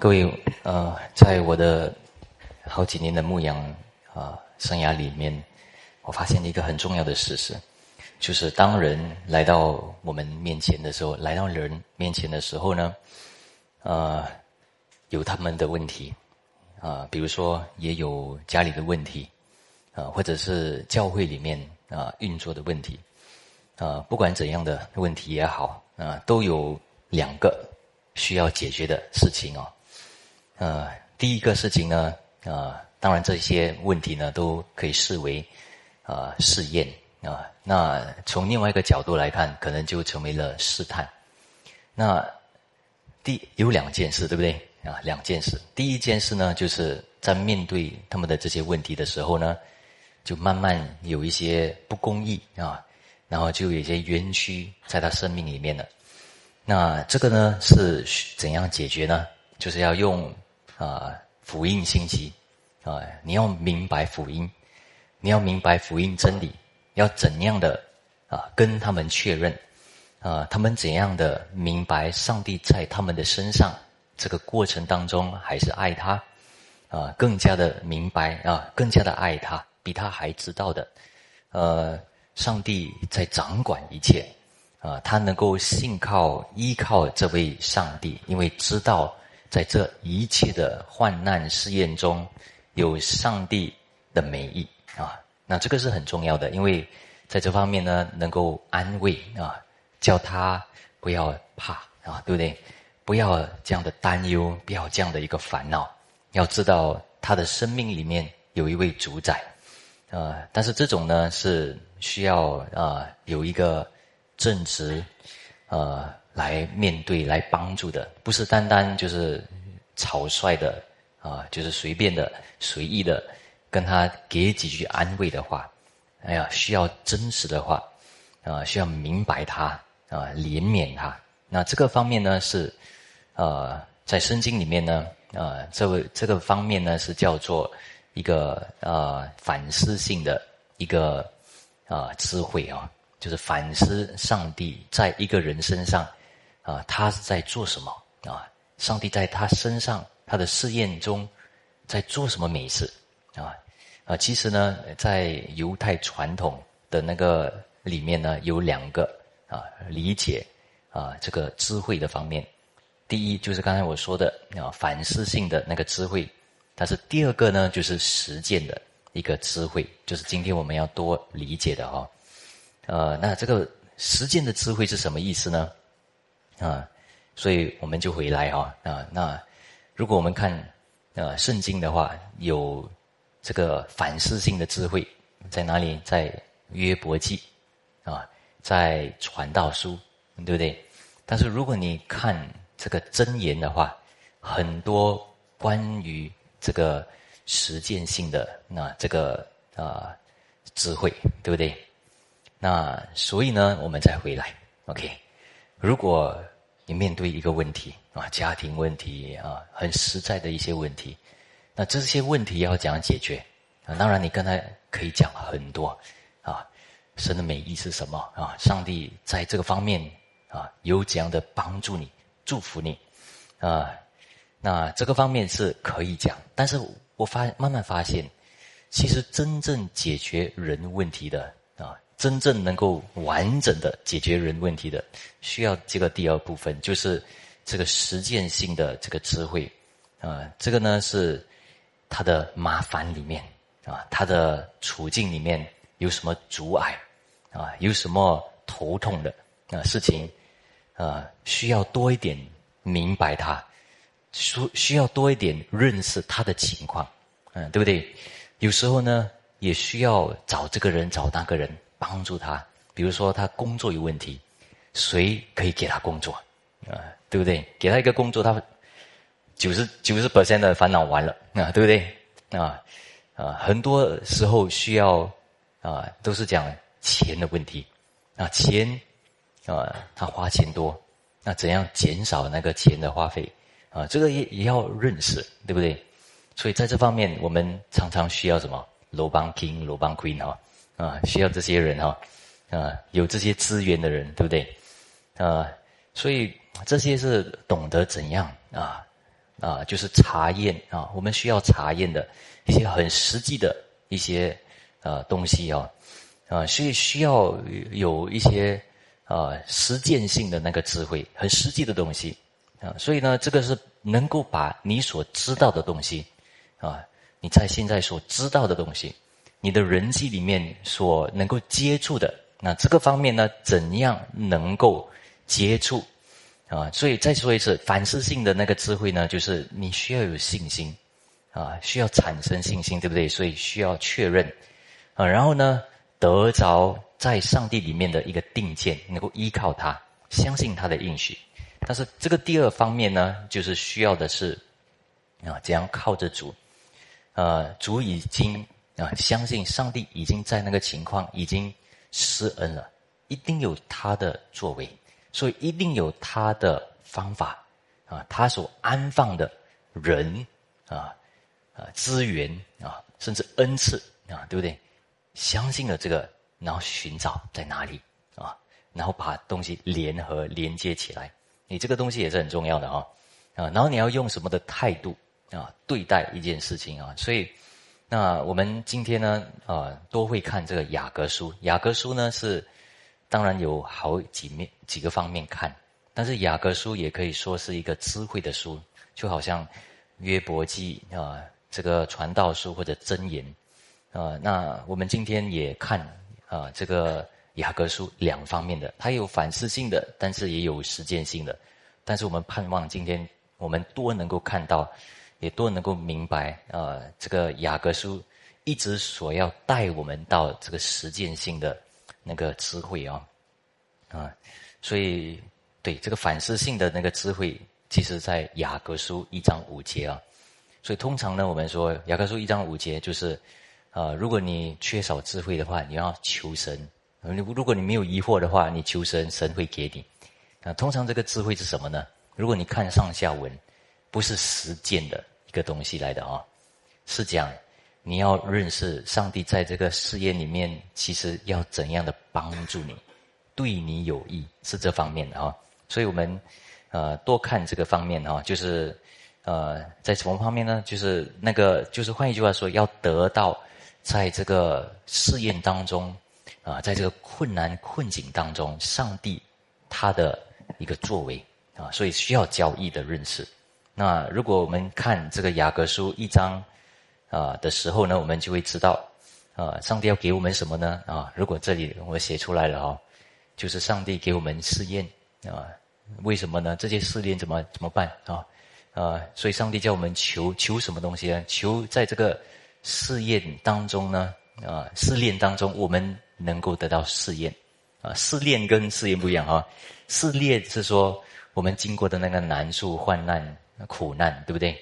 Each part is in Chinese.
各位，呃，在我的好几年的牧养啊生涯里面，我发现一个很重要的事实，就是当人来到我们面前的时候，来到人面前的时候呢，呃，有他们的问题，啊，比如说也有家里的问题，啊，或者是教会里面啊运作的问题，啊，不管怎样的问题也好，啊，都有两个需要解决的事情哦。呃，第一个事情呢，呃，当然这些问题呢都可以视为啊试验啊。那从另外一个角度来看，可能就成为了试探。那第有两件事，对不对啊？两件事。第一件事呢，就是在面对他们的这些问题的时候呢，就慢慢有一些不公义啊，然后就有一些冤屈在他生命里面了。那这个呢是怎样解决呢？就是要用。啊，福音信息啊，你要明白福音，你要明白福音真理，要怎样的啊跟他们确认啊，他们怎样的明白上帝在他们的身上这个过程当中还是爱他啊，更加的明白啊，更加的爱他，比他还知道的，呃，上帝在掌管一切啊，他能够信靠依靠这位上帝，因为知道。在这一切的患难试验中，有上帝的美意啊，那这个是很重要的，因为在这方面呢，能够安慰啊，叫他不要怕啊，对不对？不要这样的担忧，不要这样的一个烦恼。要知道他的生命里面有一位主宰，呃，但是这种呢是需要啊有一个正直，呃。来面对、来帮助的，不是单单就是草率的啊，就是随便的、随意的跟他给几句安慰的话。哎呀，需要真实的话啊，需要明白他啊，怜悯他。那这个方面呢，是呃，在圣经里面呢，啊，这位这个方面呢，是叫做一个呃反思性的一个啊智慧啊，就是反思上帝在一个人身上。啊，他是在做什么啊？上帝在他身上，他的试验中，在做什么美事啊？啊，其实呢，在犹太传统的那个里面呢，有两个啊理解啊这个智慧的方面。第一就是刚才我说的啊反思性的那个智慧，但是第二个呢就是实践的一个智慧，就是今天我们要多理解的哈。呃，那这个实践的智慧是什么意思呢？啊，所以我们就回来哈啊。那如果我们看呃圣经的话，有这个反思性的智慧在哪里？在约伯记啊，在传道书，对不对？但是如果你看这个真言的话，很多关于这个实践性的那这个啊智慧，对不对？那所以呢，我们再回来，OK。如果你面对一个问题啊，家庭问题啊，很实在的一些问题，那这些问题要怎样解决啊？当然，你刚才可以讲很多啊，神的美意是什么啊？上帝在这个方面啊，有怎样的帮助你、祝福你啊？那这个方面是可以讲，但是我发慢慢发现，其实真正解决人问题的。真正能够完整的解决人问题的，需要这个第二部分，就是这个实践性的这个智慧，啊，这个呢是他的麻烦里面啊，他的处境里面有什么阻碍啊，有什么头痛的啊事情啊，需要多一点明白他，需需要多一点认识他的情况，嗯，对不对？有时候呢，也需要找这个人，找那个人。帮助他，比如说他工作有问题，谁可以给他工作啊？对不对？给他一个工作，他九十九十 percent 的烦恼完了啊？对不对？啊啊，很多时候需要啊，都是讲钱的问题啊，钱啊，他花钱多，那怎样减少那个钱的花费啊？这个也也要认识，对不对？所以在这方面，我们常常需要什么？罗邦 king，罗邦 queen 哈。啊，需要这些人哈，啊，有这些资源的人，对不对？啊，所以这些是懂得怎样啊，啊，就是查验啊，我们需要查验的一些很实际的一些啊东西啊，啊，所以需要有一些啊实践性的那个智慧，很实际的东西啊，所以呢，这个是能够把你所知道的东西啊，你在现在所知道的东西，你的人际里面所能够接触的，那这个方面呢，怎样能够接触？啊，所以再说一次，反思性的那个智慧呢，就是你需要有信心，啊，需要产生信心，对不对？所以需要确认，啊，然后呢，得着在上帝里面的一个定见，能够依靠他，相信他的应许。但是这个第二方面呢，就是需要的是，啊，怎样靠着主，呃，主已经啊，相信上帝已经在那个情况已经施恩了，一定有他的作为。所以一定有他的方法啊，他所安放的人啊啊资源啊，甚至恩赐啊，对不对？相信了这个，然后寻找在哪里啊，然后把东西联合连接起来。你这个东西也是很重要的啊啊，然后你要用什么的态度啊对待一件事情啊？所以那我们今天呢啊都会看这个雅各书，雅各书呢是。当然有好几面几个方面看，但是雅各书也可以说是一个智慧的书，就好像约伯记啊，这个传道书或者箴言啊。那我们今天也看啊，这个雅各书两方面的，它有反思性的，但是也有实践性的。但是我们盼望今天我们多能够看到，也都能够明白啊，这个雅各书一直所要带我们到这个实践性的。那个智慧啊，啊，所以对这个反思性的那个智慧，其实在雅各书一章五节啊。所以通常呢，我们说雅各书一章五节就是，啊，如果你缺少智慧的话，你要求神；你如果你没有疑惑的话，你求神，神会给你。啊，通常这个智慧是什么呢？如果你看上下文，不是实践的一个东西来的啊，是讲。你要认识上帝在这个试验里面，其实要怎样的帮助你，对你有益是这方面的啊。所以我们呃多看这个方面啊，就是呃在什么方面呢？就是那个就是换一句话说，要得到在这个试验当中啊，在这个困难困境当中，上帝他的一个作为啊，所以需要交易的认识。那如果我们看这个雅各书一章。啊的时候呢，我们就会知道，啊，上帝要给我们什么呢？啊，如果这里我写出来了哦，就是上帝给我们试验啊，为什么呢？这些试验怎么怎么办啊？啊，所以上帝叫我们求求什么东西呢？求在这个试验当中呢，啊，试炼当中我们能够得到试验，啊，试炼跟试验不一样哈，试炼是说我们经过的那个难处、患难、苦难，对不对？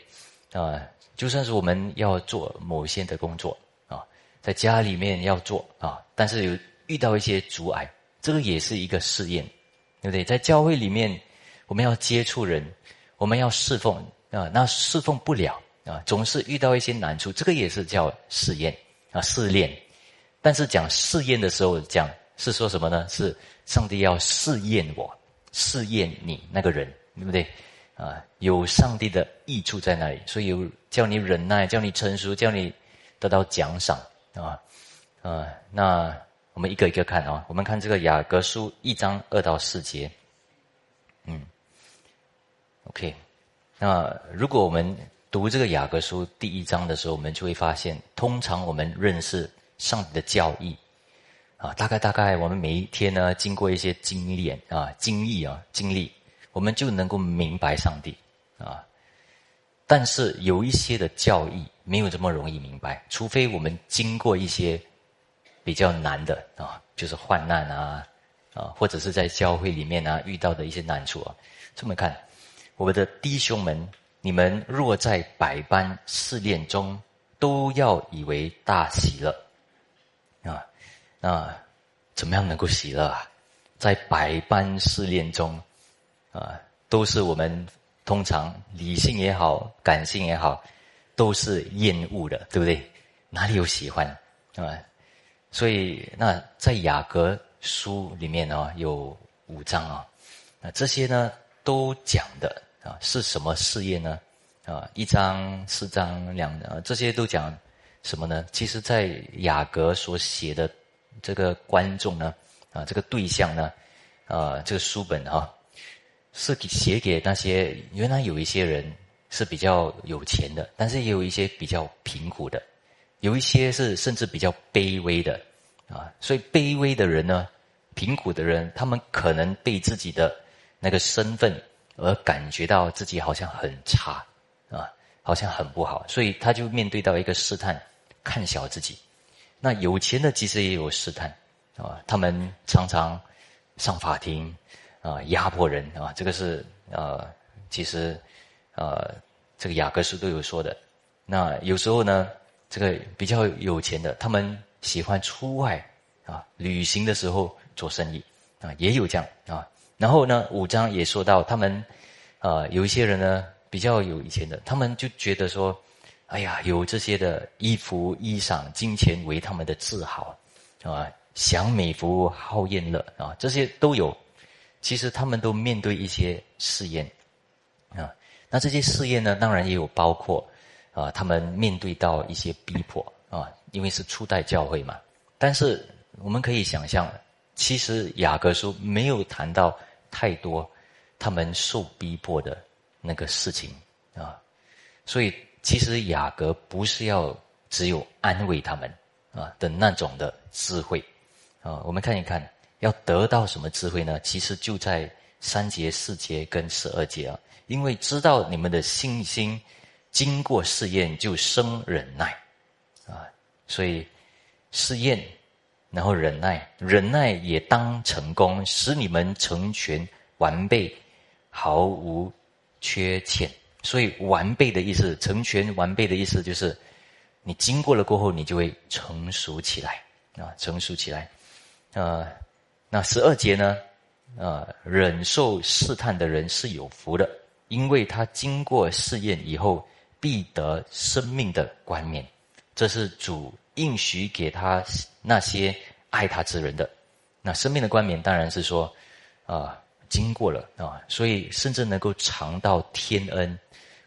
啊。就算是我们要做某些的工作啊，在家里面要做啊，但是有遇到一些阻碍，这个也是一个试验，对不对？在教会里面，我们要接触人，我们要侍奉啊，那侍奉不了啊，总是遇到一些难处，这个也是叫试验啊，试炼。但是讲试验的时候，讲是说什么呢？是上帝要试验我，试验你那个人，对不对？啊，有上帝的益处在那里，所以有叫你忍耐，叫你成熟，叫你得到奖赏啊啊！那我们一个一个看啊，我们看这个雅各书一章二到四节，嗯，OK。那如果我们读这个雅各书第一章的时候，我们就会发现，通常我们认识上帝的教义啊，大概大概我们每一天呢，经过一些经验啊、经历啊、经历。我们就能够明白上帝啊，但是有一些的教义没有这么容易明白，除非我们经过一些比较难的啊，就是患难啊啊，或者是在教会里面啊遇到的一些难处啊。这么看，我们的弟兄们，你们若在百般试炼中，都要以为大喜乐啊，那怎么样能够喜乐啊？在百般试炼中。啊，都是我们通常理性也好，感性也好，都是厌恶的，对不对？哪里有喜欢啊？所以那在雅各书里面呢，有五章啊，那这些呢都讲的啊是什么事业呢？啊，一章、四章、两啊，这些都讲什么呢？其实，在雅各所写的这个观众呢，啊，这个对象呢，啊，这个书本啊，是写给那些原来有一些人是比较有钱的，但是也有一些比较贫苦的，有一些是甚至比较卑微的啊。所以，卑微的人呢，贫苦的人，他们可能被自己的那个身份而感觉到自己好像很差。啊，好像很不好，所以他就面对到一个试探，看小自己。那有钱的其实也有试探，啊，他们常常上法庭，啊，压迫人啊，这个是呃，其实呃，这个雅各书都有说的。那有时候呢，这个比较有钱的，他们喜欢出外啊，旅行的时候做生意啊，也有这样啊。然后呢，五章也说到他们，呃，有一些人呢。比较有以前的，他们就觉得说，哎呀，有这些的衣服、衣裳、金钱为他们的自豪，啊，享美福、好宴乐啊，这些都有。其实他们都面对一些试验，啊，那这些试验呢，当然也有包括啊，他们面对到一些逼迫啊，因为是初代教会嘛。但是我们可以想象，其实雅各书没有谈到太多他们受逼迫的。那个事情啊，所以其实雅各不是要只有安慰他们啊的那种的智慧啊。我们看一看，要得到什么智慧呢？其实就在三节、四节跟十二节啊。因为知道你们的信心经过试验，就生忍耐啊。所以试验，然后忍耐，忍耐也当成功，使你们成全完备，毫无。缺欠，所以完备的意思，成全完备的意思就是，你经过了过后，你就会成熟起来啊，成熟起来。呃，那十二节呢？呃，忍受试探的人是有福的，因为他经过试验以后，必得生命的冠冕。这是主应许给他那些爱他之人的。那生命的冠冕，当然是说，啊。经过了啊，所以甚至能够尝到天恩。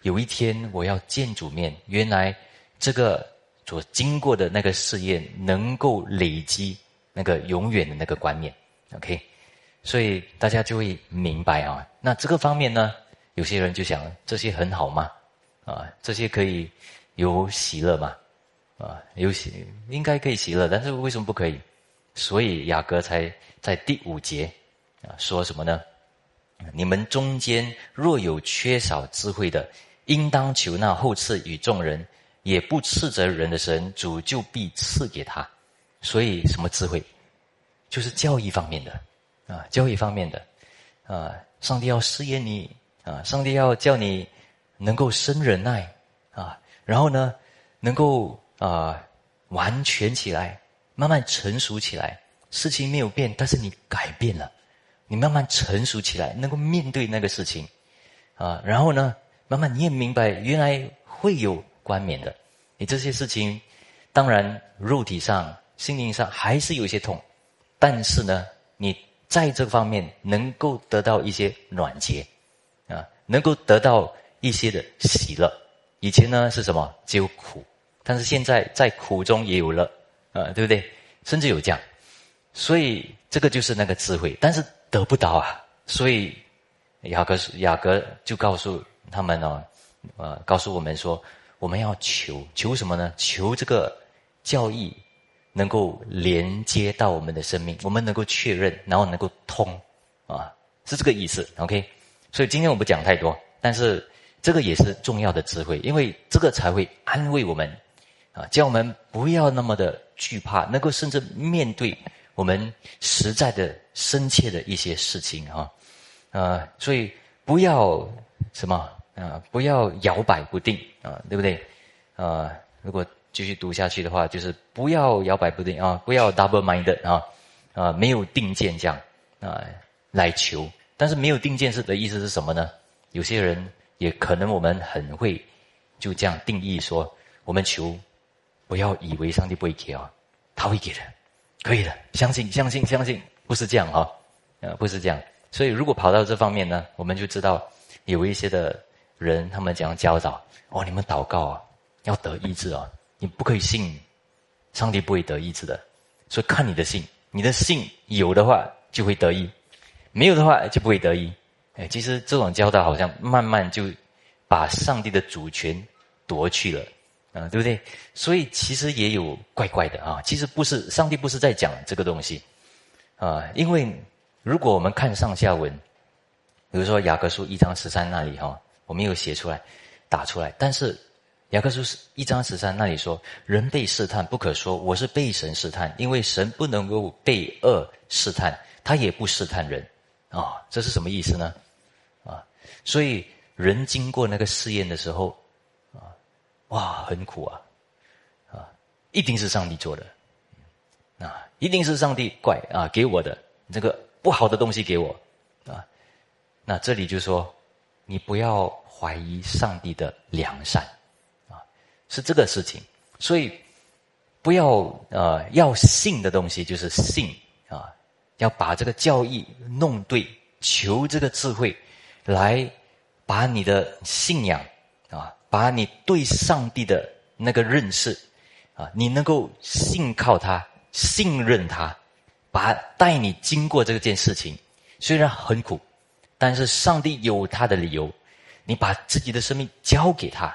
有一天我要见主面，原来这个所经过的那个试验，能够累积那个永远的那个观念。OK，所以大家就会明白啊。那这个方面呢，有些人就想这些很好吗？啊，这些可以有喜乐吗？啊，有喜应该可以喜乐，但是为什么不可以？所以雅各才在第五节啊说什么呢？你们中间若有缺少智慧的，应当求那后赐与众人，也不斥责人的神，主就必赐给他。所以，什么智慧？就是教育方面的啊，教育方面的啊。上帝要试验你啊，上帝要叫你能够生忍耐啊，然后呢，能够啊完全起来，慢慢成熟起来。事情没有变，但是你改变了。你慢慢成熟起来，能够面对那个事情，啊，然后呢，慢慢你也明白，原来会有冠冕的。你这些事情，当然肉体上、心灵上还是有一些痛，但是呢，你在这方面能够得到一些暖结，啊，能够得到一些的喜乐。以前呢是什么？只有苦，但是现在在苦中也有乐，啊，对不对？甚至有这样，所以这个就是那个智慧，但是。得不到啊，所以雅各雅各就告诉他们呢，呃，告诉我们说，我们要求求什么呢？求这个教义能够连接到我们的生命，我们能够确认，然后能够通啊，是这个意思。OK，所以今天我不讲太多，但是这个也是重要的智慧，因为这个才会安慰我们啊，叫我们不要那么的惧怕，能够甚至面对。我们实在的、深切的一些事情啊，呃，所以不要什么啊，不要摇摆不定啊，对不对？啊，如果继续读下去的话，就是不要摇摆不定啊，不要 double minded 啊，啊，没有定见这样啊来求，但是没有定见是的意思是什么呢？有些人也可能我们很会就这样定义说，我们求不要以为上帝不会给啊，他会给的。可以的，相信，相信，相信，不是这样哈，呃，不是这样。所以，如果跑到这方面呢，我们就知道有一些的人他们讲教导哦，你们祷告啊，要得医治啊，你不可以信，上帝不会得医治的，所以看你的信，你的信有的话就会得意，没有的话就不会得意。哎，其实这种教导好像慢慢就把上帝的主权夺去了，啊，对不对？所以其实也有怪怪的啊。其实不是上帝不是在讲这个东西，啊，因为如果我们看上下文，比如说雅各书一章十三那里哈，我没有写出来，打出来。但是雅各书一章十三那里说，人被试探不可说我是被神试探，因为神不能够被恶试探，他也不试探人。啊，这是什么意思呢？啊，所以人经过那个试验的时候，啊，哇，很苦啊，啊，一定是上帝做的，啊，一定是上帝怪啊给我的这个不好的东西给我，啊，那这里就说，你不要怀疑上帝的良善，是这个事情，所以不要呃要信的东西就是信啊。要把这个教义弄对，求这个智慧，来把你的信仰啊，把你对上帝的那个认识啊，你能够信靠他，信任他，把带你经过这件事情，虽然很苦，但是上帝有他的理由，你把自己的生命交给他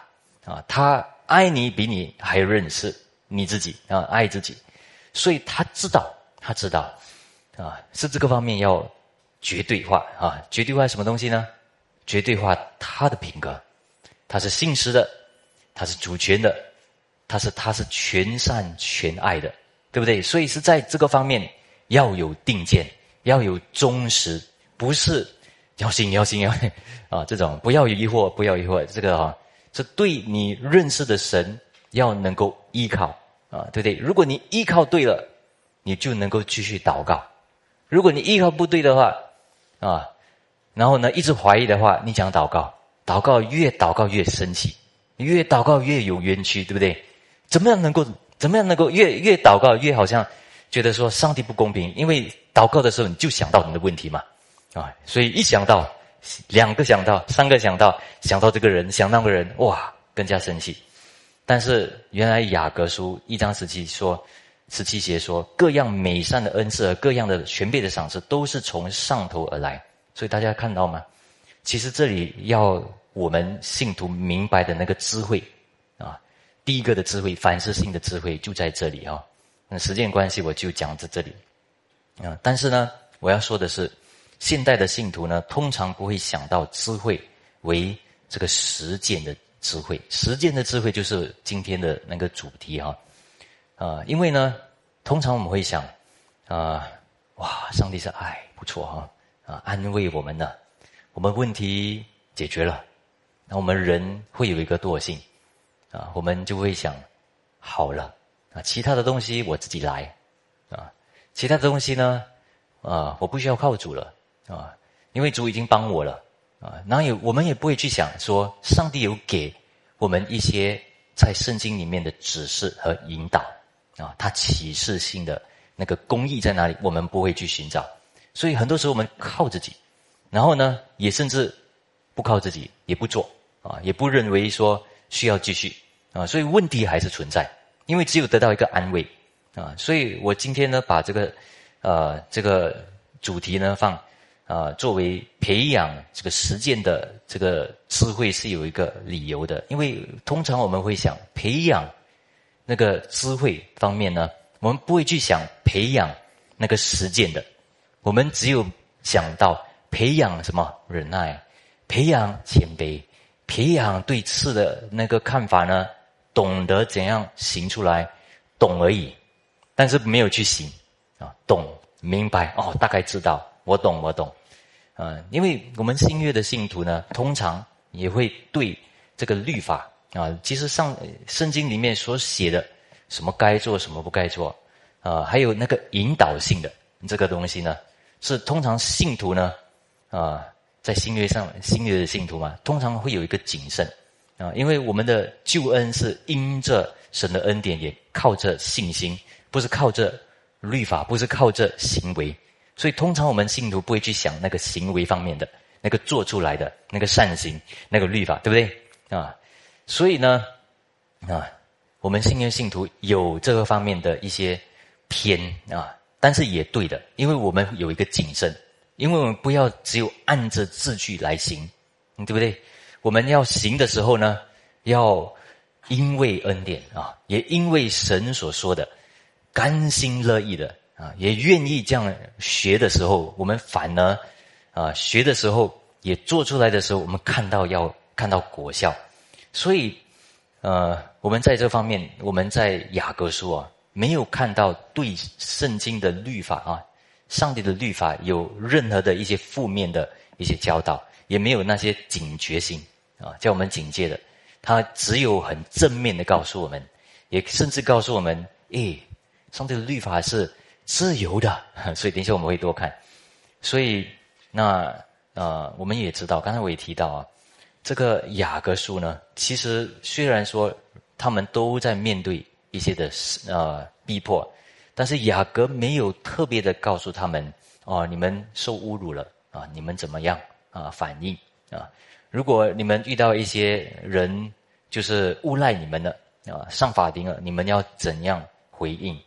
啊，他爱你比你还认识你自己啊，爱自己，所以他知道，他知道。啊，是这个方面要绝对化啊！绝对化什么东西呢？绝对化他的品格，他是信实的，他是主权的，他是他是全善全爱的，对不对？所以是在这个方面要有定见，要有忠实，不是要信要信要啊！这种不要疑惑，不要疑惑，这个啊，是对你认识的神要能够依靠啊，对不对？如果你依靠对了，你就能够继续祷告。如果你依靠不对的话，啊，然后呢一直怀疑的话，你讲祷告，祷告越祷告越生气，越祷告越有冤屈，对不对？怎么样能够怎么样能够越越祷告越好像觉得说上帝不公平？因为祷告的时候你就想到你的问题嘛，啊，所以一想到两个想到三个想到想到这个人想那个人，哇，更加生气。但是原来雅各书一章十七说。十七节说，各样美善的恩赐和各样的全备的赏赐，都是从上头而来。所以大家看到吗？其实这里要我们信徒明白的那个智慧啊，第一个的智慧，反思性的智慧就在这里啊。那时间关系，我就讲在这里啊。但是呢，我要说的是，现代的信徒呢，通常不会想到智慧为这个实践的智慧。实践的智慧就是今天的那个主题哈。啊，因为呢，通常我们会想，啊，哇，上帝是爱，不错哈，啊，安慰我们呢，我们问题解决了，那我们人会有一个惰性，啊，我们就会想，好了，啊，其他的东西我自己来，啊，其他的东西呢，啊，我不需要靠主了，啊，因为主已经帮我了，啊，然后也我们也不会去想说，上帝有给我们一些在圣经里面的指示和引导。啊，他启示性的那个公义在哪里？我们不会去寻找，所以很多时候我们靠自己，然后呢，也甚至不靠自己，也不做啊，也不认为说需要继续啊，所以问题还是存在，因为只有得到一个安慰啊，所以我今天呢，把这个呃这个主题呢放啊作为培养这个实践的这个智慧是有一个理由的，因为通常我们会想培养。那个智慧方面呢，我们不会去想培养那个实践的，我们只有想到培养什么忍耐，培养谦卑，培养对事的那个看法呢，懂得怎样行出来，懂而已，但是没有去行啊，懂明白哦，大概知道，我懂我懂，啊，因为我们新约的信徒呢，通常也会对这个律法。啊，其实上圣经里面所写的什么该做，什么不该做，啊，还有那个引导性的这个东西呢，是通常信徒呢，啊，在新约上新约的信徒嘛，通常会有一个谨慎啊，因为我们的救恩是因着神的恩典，也靠着信心，不是靠着律法，不是靠着行为，所以通常我们信徒不会去想那个行为方面的。那个做出来的那个善行，那个律法，对不对啊？所以呢，啊，我们信念信徒有这个方面的一些偏啊，但是也对的，因为我们有一个谨慎，因为我们不要只有按着字句来行，对不对？我们要行的时候呢，要因为恩典啊，也因为神所说的，甘心乐意的啊，也愿意这样学的时候，我们反而啊，学的时候也做出来的时候，我们看到要看到果效。所以，呃，我们在这方面，我们在雅各书啊，没有看到对圣经的律法啊，上帝的律法有任何的一些负面的一些教导，也没有那些警觉性。啊，叫我们警戒的，他只有很正面的告诉我们，也甚至告诉我们，诶，上帝的律法是自由的，所以等一下我们会多看。所以那呃，我们也知道，刚才我也提到啊，这个雅各书呢，其实虽然说他们都在面对一些的呃逼迫，但是雅各没有特别的告诉他们，哦，你们受侮辱了啊，你们怎么样啊反应啊？如果你们遇到一些人，就是诬赖你们的啊，上法庭了，你们要怎样回应？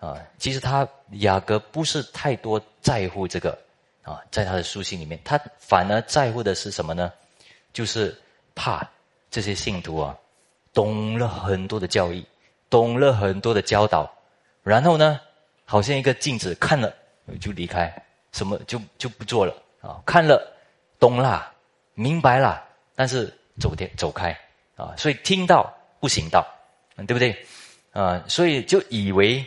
啊，其实他雅各不是太多在乎这个啊，在他的书信里面，他反而在乎的是什么呢？就是怕这些信徒啊，懂了很多的教义，懂了很多的教导，然后呢，好像一个镜子看了就离开，什么就就不做了啊，看了懂了。明白了，但是走掉走开啊，所以听到不行道，对不对？啊，所以就以为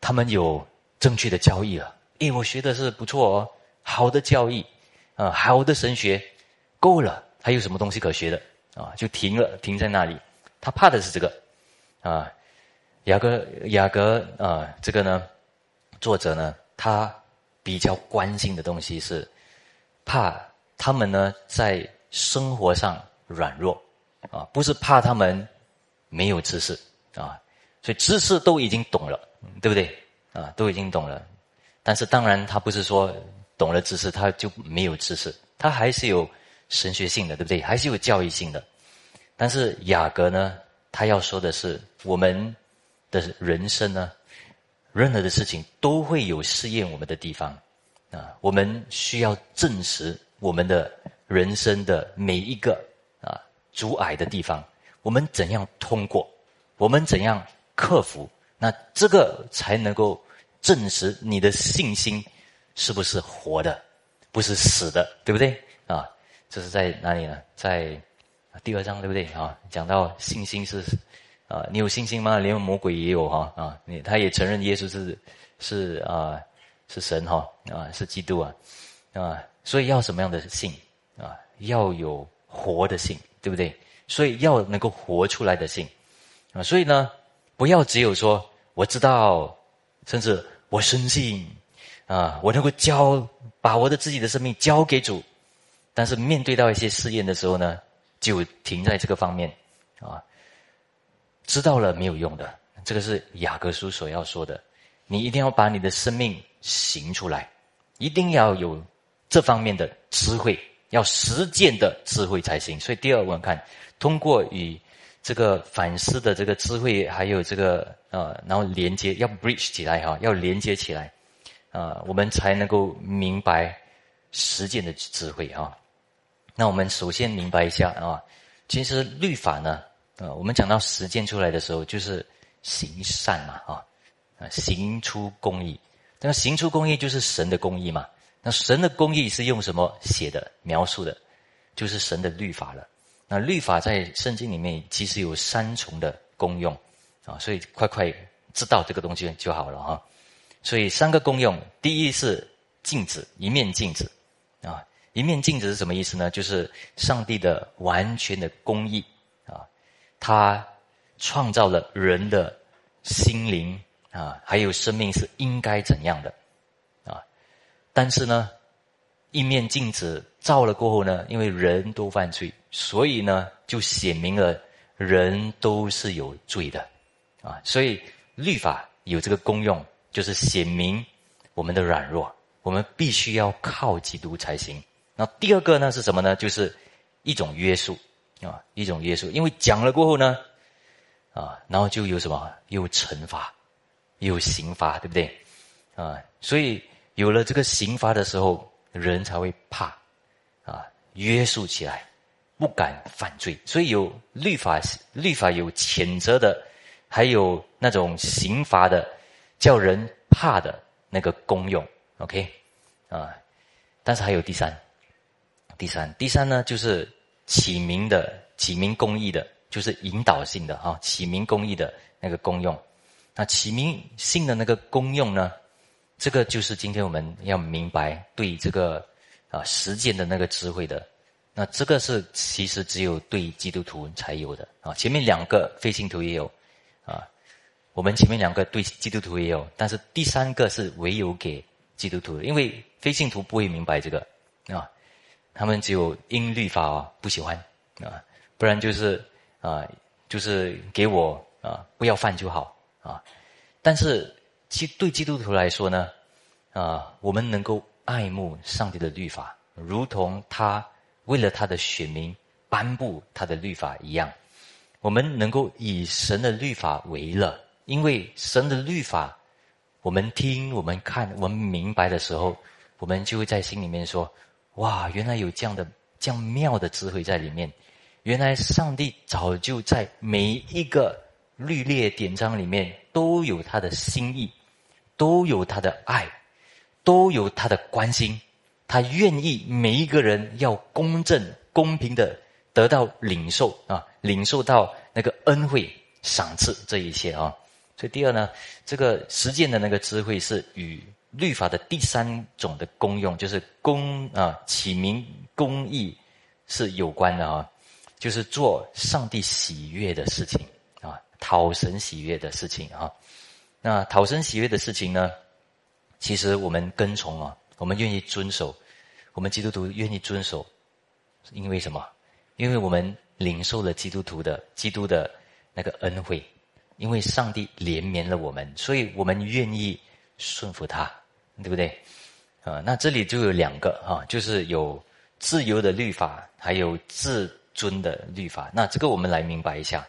他们有正确的教义了。诶，我学的是不错哦，好的教义啊，好的神学，够了，还有什么东西可学的啊？就停了，停在那里。他怕的是这个啊，雅各雅各啊，这个呢，作者呢，他比较关心的东西是怕。他们呢，在生活上软弱，啊，不是怕他们没有知识啊，所以知识都已经懂了，对不对？啊，都已经懂了。但是当然，他不是说懂了知识他就没有知识，他还是有神学性的，对不对？还是有教育性的。但是雅各呢，他要说的是，我们的人生呢，任何的事情都会有试验我们的地方啊，我们需要证实。我们的人生的每一个啊阻碍的地方，我们怎样通过？我们怎样克服？那这个才能够证实你的信心是不是活的，不是死的，对不对？啊，这是在哪里呢？在第二章，对不对？啊，讲到信心是啊，你有信心吗？连魔鬼也有哈啊，你他也承认耶稣是是啊是神哈啊是基督啊啊。所以要什么样的信啊？要有活的信，对不对？所以要能够活出来的信啊！所以呢，不要只有说我知道，甚至我深信啊，我能够交把我的自己的生命交给主，但是面对到一些试验的时候呢，就停在这个方面啊。知道了没有用的，这个是雅各书所要说的。你一定要把你的生命行出来，一定要有。这方面的智慧要实践的智慧才行，所以第二我们看，通过与这个反思的这个智慧，还有这个呃，然后连接要 bridge 起来哈，要连接起来，啊，我们才能够明白实践的智慧哈。那我们首先明白一下啊，其实律法呢，呃，我们讲到实践出来的时候，就是行善嘛啊，啊，行出公义，那行出公义就是神的公义嘛。那神的公义是用什么写的描述的？就是神的律法了。那律法在圣经里面其实有三重的功用啊，所以快快知道这个东西就好了哈。所以三个功用，第一是镜子，一面镜子啊，一面镜子是什么意思呢？就是上帝的完全的公义啊，他创造了人的心灵啊，还有生命是应该怎样的啊。但是呢，一面镜子照了过后呢，因为人都犯罪，所以呢，就显明了人都是有罪的，啊，所以律法有这个功用，就是显明我们的软弱，我们必须要靠基督才行。那第二个呢是什么呢？就是一种约束啊，一种约束。因为讲了过后呢，啊，然后就有什么？有惩罚，有刑罚，对不对？啊，所以有了这个刑罚的时候，人才会怕啊，约束起来，不敢犯罪。所以有律法，律法有谴责的，还有那种刑罚的，叫人怕的那个功用。OK，啊，但是还有第三，第三，第三呢，就是起名的，起名公义的，就是引导性的啊，起名公义的那个功用。那起名性的那个功用呢，这个就是今天我们要明白对这个啊实践的那个智慧的。那这个是其实只有对基督徒才有的啊，前面两个非信徒也有啊，我们前面两个对基督徒也有，但是第三个是唯有给。基督徒，因为非信徒不会明白这个啊，他们只有因律法啊不喜欢啊，不然就是啊，就是给我啊不要犯就好啊。但是基对基督徒来说呢，啊，我们能够爱慕上帝的律法，如同他为了他的选民颁布他的律法一样，我们能够以神的律法为乐，因为神的律法。我们听，我们看，我们明白的时候，我们就会在心里面说：“哇，原来有这样的、这样妙的智慧在里面。原来上帝早就在每一个律列典章里面都有他的心意，都有他的爱，都有他的关心。他愿意每一个人要公正、公平的得到领受啊，领受到那个恩惠、赏赐这一切啊。”所以第二呢，这个实践的那个智慧是与律法的第三种的功用，就是公啊启明公义是有关的啊，就是做上帝喜悦的事情啊，讨神喜悦的事情啊。那讨神喜悦的事情呢，其实我们跟从啊，我们愿意遵守，我们基督徒愿意遵守，因为什么？因为我们领受了基督徒的基督的那个恩惠。因为上帝怜悯了我们，所以我们愿意顺服他，对不对？啊，那这里就有两个哈，就是有自由的律法，还有自尊的律法。那这个我们来明白一下，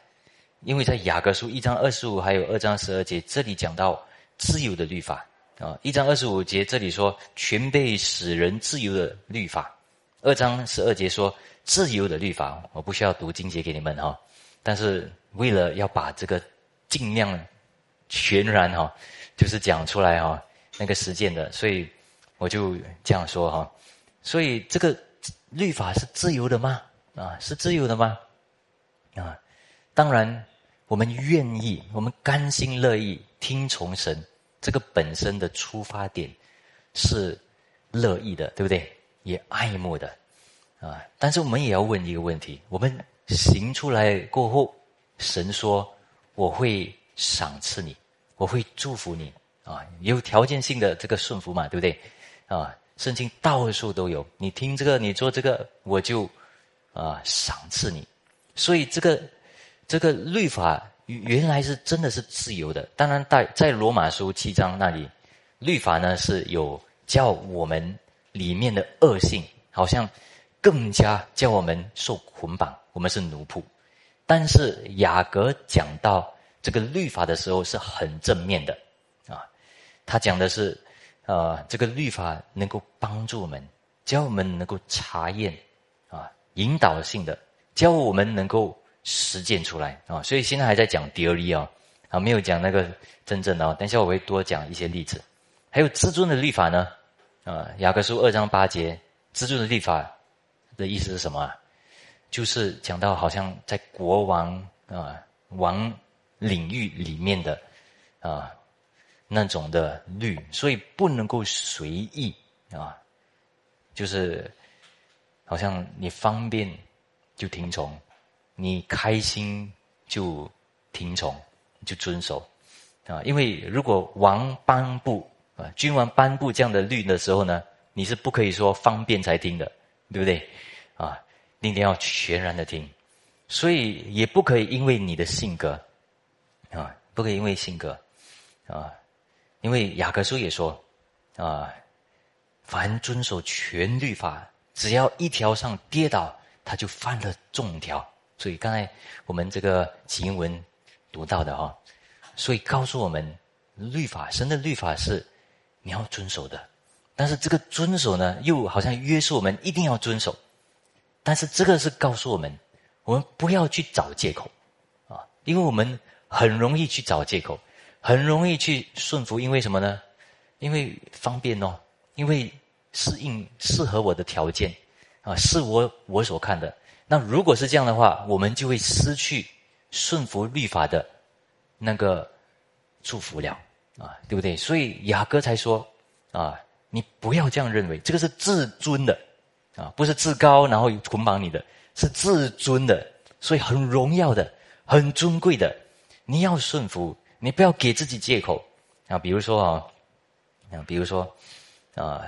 因为在雅各书一章二十五，还有二章十二节，这里讲到自由的律法啊。一章二十五节这里说全被使人自由的律法，二章十二节说自由的律法。我不需要读经节给你们哈，但是为了要把这个。尽量全然哈，就是讲出来哈，那个实践的，所以我就这样说哈。所以这个律法是自由的吗？啊，是自由的吗？啊，当然，我们愿意，我们甘心乐意听从神，这个本身的出发点是乐意的，对不对？也爱慕的啊。但是我们也要问一个问题：我们行出来过后，神说。我会赏赐你，我会祝福你啊！有条件性的这个顺服嘛，对不对？啊，圣经到处都有，你听这个，你做这个，我就啊赏赐你。所以这个这个律法原来是真的是自由的。当然，在在罗马书七章那里，律法呢是有叫我们里面的恶性，好像更加叫我们受捆绑，我们是奴仆。但是雅各讲到这个律法的时候是很正面的，啊，他讲的是，呃，这个律法能够帮助我们，教我们能够查验，啊，引导性的，教我们能够实践出来，啊，所以现在还在讲 theory 啊，啊，没有讲那个真正的哦，等下我会多讲一些例子。还有至尊的律法呢，啊，雅各书二章八节，至尊的律法的意思是什么？就是讲到好像在国王啊王领域里面的啊那种的律，所以不能够随意啊，就是好像你方便就听从，你开心就听从就遵守啊，因为如果王颁布啊君王颁布这样的律的时候呢，你是不可以说方便才听的，对不对啊？你一定要全然的听，所以也不可以因为你的性格，啊，不可以因为性格，啊，因为雅各书也说，啊，凡遵守全律法只要一条上跌倒，他就犯了众条。所以刚才我们这个经文读到的哈，所以告诉我们，律法神的律法是你要遵守的，但是这个遵守呢，又好像约束我们一定要遵守。但是这个是告诉我们，我们不要去找借口啊，因为我们很容易去找借口，很容易去顺服，因为什么呢？因为方便哦，因为适应适合我的条件啊，是我我所看的。那如果是这样的话，我们就会失去顺服律法的那个祝福了啊，对不对？所以雅各才说啊，你不要这样认为，这个是自尊的。啊，不是至高，然后捆绑你的，是至尊的，所以很荣耀的，很尊贵的。你要顺服，你不要给自己借口啊。比如说啊，啊，比如说啊，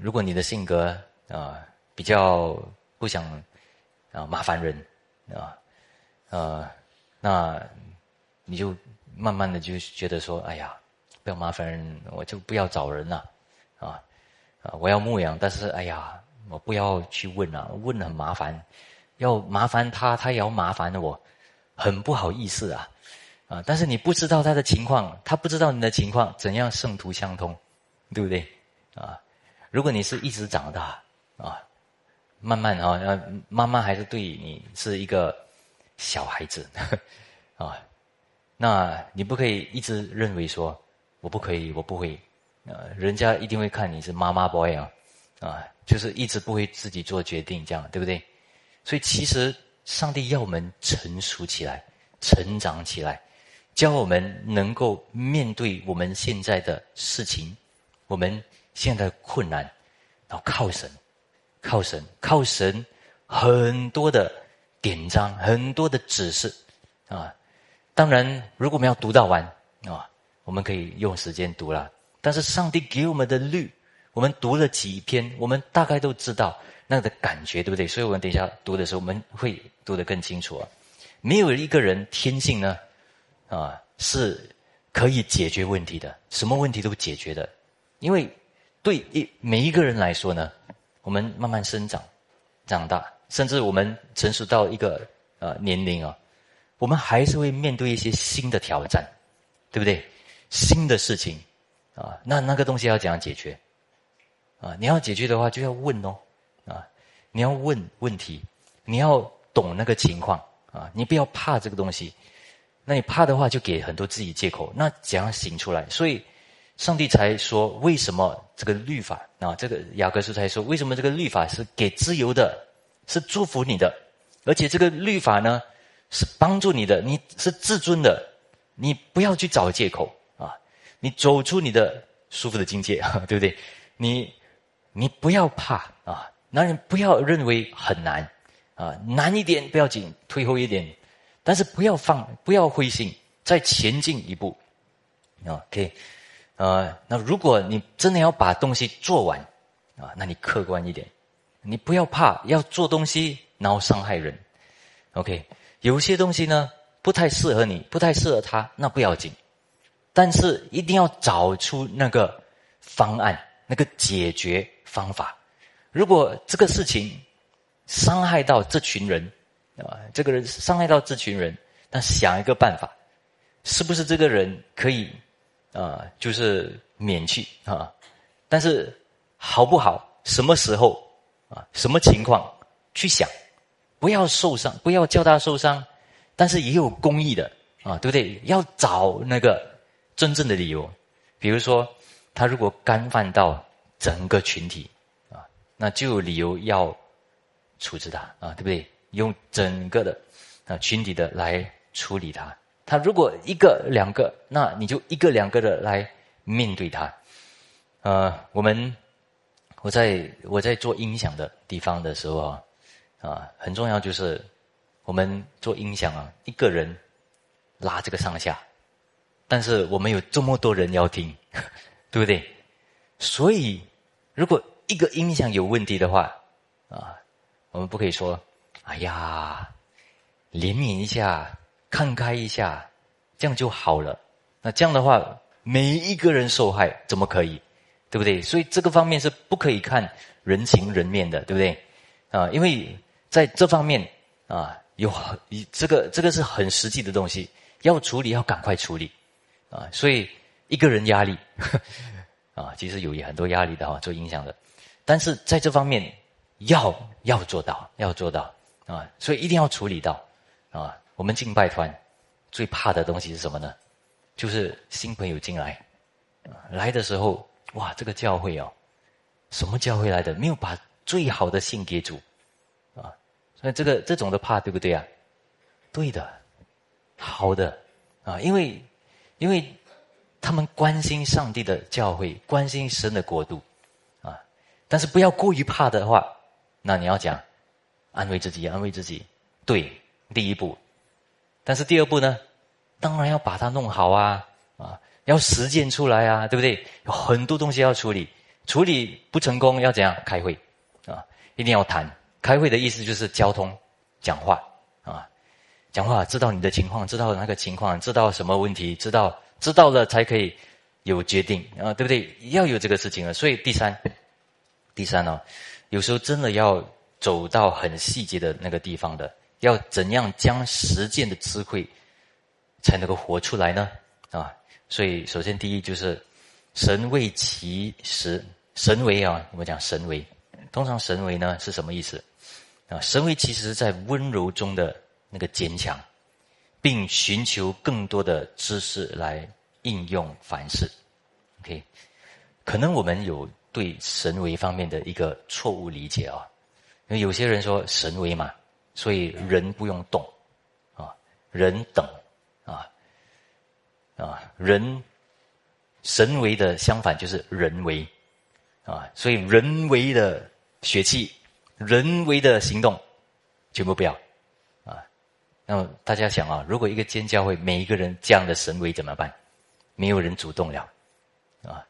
如果你的性格啊比较不想啊麻烦人啊，呃，那你就慢慢的就觉得说，哎呀，不要麻烦人，我就不要找人了啊啊，我要牧羊，但是哎呀。我不要去问啊，问很麻烦，要麻烦他，他也要麻烦我，很不好意思啊，啊！但是你不知道他的情况，他不知道你的情况，怎样圣徒相通，对不对？啊！如果你是一直长大，慢慢啊，妈妈还是对你是一个小孩子 啊，那你不可以一直认为说我不可以，我不会，呃，人家一定会看你是妈妈 boy 啊，啊。就是一直不会自己做决定，这样对不对？所以其实上帝要我们成熟起来、成长起来，教我们能够面对我们现在的事情、我们现在困难，然后靠神、靠神、靠神，很多的典章、很多的指示啊。当然，如果我们要读到完啊，我们可以用时间读了。但是上帝给我们的律。我们读了几篇，我们大概都知道那个的感觉，对不对？所以我们等一下读的时候，我们会读得更清楚啊。没有一个人天性呢，啊，是可以解决问题的，什么问题都解决的。因为对一每一个人来说呢，我们慢慢生长、长大，甚至我们成熟到一个呃年龄啊，我们还是会面对一些新的挑战，对不对？新的事情啊，那那个东西要怎样解决？啊，你要解决的话，就要问哦，啊，你要问问题，你要懂那个情况啊，你不要怕这个东西，那你怕的话，就给很多自己借口，那怎样行出来？所以，上帝才说，为什么这个律法啊？这个雅各书才说，为什么这个律法是给自由的，是祝福你的，而且这个律法呢，是帮助你的，你是自尊的，你不要去找借口啊，你走出你的舒服的境界，对不对？你。你不要怕啊，男人不要认为很难啊，难一点不要紧，退后一点，但是不要放，不要灰心，再前进一步，OK，呃，那如果你真的要把东西做完啊，那你客观一点，你不要怕要做东西，然后伤害人，OK，有些东西呢不太适合你，不太适合他，那不要紧，但是一定要找出那个方案，那个解决。方法，如果这个事情伤害到这群人，啊，这个人伤害到这群人，那想一个办法，是不是这个人可以啊，就是免去啊？但是好不好？什么时候啊？什么情况去想？不要受伤，不要叫他受伤，但是也有公益的啊，对不对？要找那个真正的理由，比如说他如果干犯到。整个群体啊，那就有理由要处置他啊，对不对？用整个的啊群体的来处理他。他如果一个两个，那你就一个两个的来面对他。呃，我们我在我在做音响的地方的时候啊，啊，很重要就是我们做音响啊，一个人拉这个上下，但是我们有这么多人要听，对不对？所以。如果一个音响有问题的话，啊，我们不可以说，哎呀，怜悯一下，看开一下，这样就好了。那这样的话，每一个人受害，怎么可以？对不对？所以这个方面是不可以看人情人面的，对不对？啊，因为在这方面啊，有很这个这个是很实际的东西，要处理要赶快处理啊，所以一个人压力 啊，其实有很多压力的哈，做影响的，但是在这方面要要做到，要做到啊，所以一定要处理到啊。我们敬拜团最怕的东西是什么呢？就是新朋友进来，来的时候，哇，这个教会哦，什么教会来的？没有把最好的信给主，啊，所以这个这种的怕，对不对啊？对的，好的，啊，因为因为他们关心上帝的教会，关心神的国度，啊，但是不要过于怕的话，那你要讲安慰自己，安慰自己，对，第一步，但是第二步呢？当然要把它弄好啊，啊，要实践出来啊，对不对？有很多东西要处理，处理不成功要怎样？开会，啊，一定要谈。开会的意思就是交通、讲话，啊，讲话知道你的情况，知道那个情况，知道什么问题，知道知道了才可以有决定啊，对不对？要有这个事情了。所以第三，第三呢，有时候真的要走到很细节的那个地方的，要怎样将实践的智慧。才能够活出来呢，啊！所以首先第一就是神为其实，神为啊，我们讲神为，通常神为呢是什么意思？啊，神为其实在温柔中的那个坚强，并寻求更多的知识来应用凡事。OK，可能我们有对神为方面的一个错误理解啊，因为有些人说神为嘛，所以人不用动，啊，人等。啊，啊，人神为的相反就是人为，啊，所以人为的血气，人为的行动，全部不要，啊，那么大家想啊，如果一个尖教会每一个人这样的神为怎么办？没有人主动了，啊，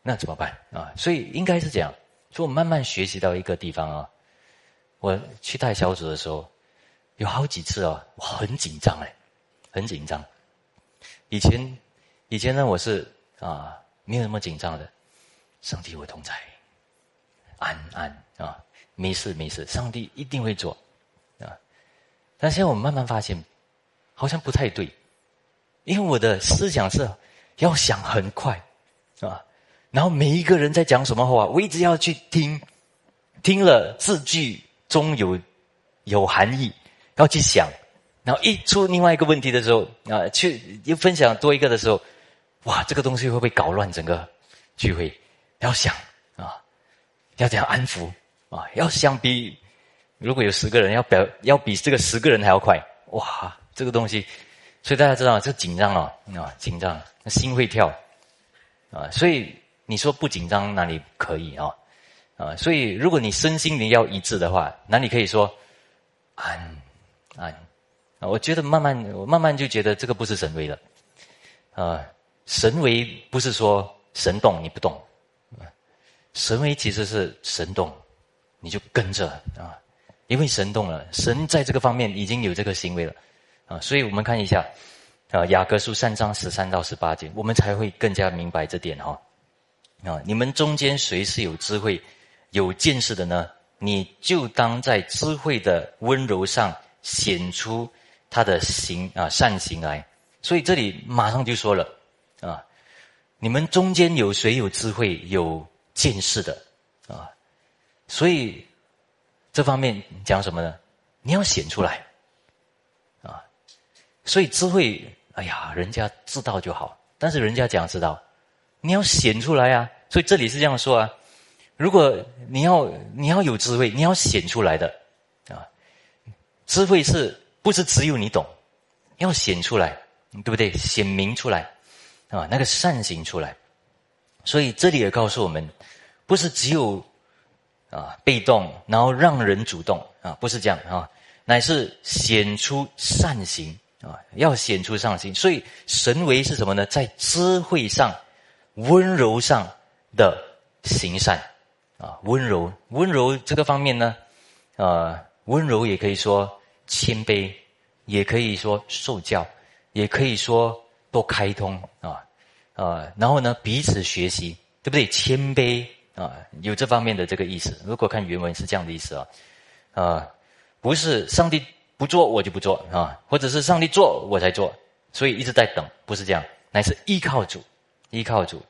那怎么办？啊，所以应该是这样，所以我慢慢学习到一个地方啊，我去带小组的时候，有好几次啊，我很紧张哎。很紧张，以前，以前呢，我是啊，没有那么紧张的。上帝我同在，安安啊，没事没事，上帝一定会做啊。但现在我们慢慢发现，好像不太对，因为我的思想是要想很快啊，然后每一个人在讲什么话，我一直要去听，听了字句中有有含义，要去想。然后一出另外一个问题的时候，啊，去又分享多一个的时候，哇，这个东西会不会搞乱整个聚会？要想啊，要怎样安抚啊？要想比如果有十个人，要表要比这个十个人还要快，哇，这个东西，所以大家知道这紧张啊，啊，紧张，心会跳啊。所以你说不紧张哪里可以啊？啊，所以如果你身心灵要一致的话，那你可以说安安。我觉得慢慢，我慢慢就觉得这个不是神威了，啊，神威不是说神动你不动，神威其实是神动，你就跟着啊，因为神动了，神在这个方面已经有这个行为了，啊，所以我们看一下，啊，雅各书三章十三到十八节，我们才会更加明白这点哈，啊，你们中间谁是有智慧、有见识的呢？你就当在智慧的温柔上显出。他的行啊善行来，所以这里马上就说了啊，你们中间有谁有智慧有见识的啊？所以这方面讲什么呢？你要显出来啊！所以智慧，哎呀，人家知道就好，但是人家讲知道，你要显出来啊！所以这里是这样说啊：如果你要你要有智慧，你要显出来的啊，智慧是。不是只有你懂，要显出来，对不对？显明出来，啊，那个善行出来。所以这里也告诉我们，不是只有啊被动，然后让人主动啊，不是这样啊，乃是显出善行啊，要显出善行。所以神为是什么呢？在智慧上、温柔上的行善啊，温柔，温柔这个方面呢，啊，温柔也可以说。谦卑，也可以说受教，也可以说多开通啊啊，然后呢彼此学习，对不对？谦卑啊，有这方面的这个意思。如果看原文是这样的意思啊，啊，不是上帝不做我就不做啊，或者是上帝做我才做，所以一直在等，不是这样，乃是依靠主，依靠主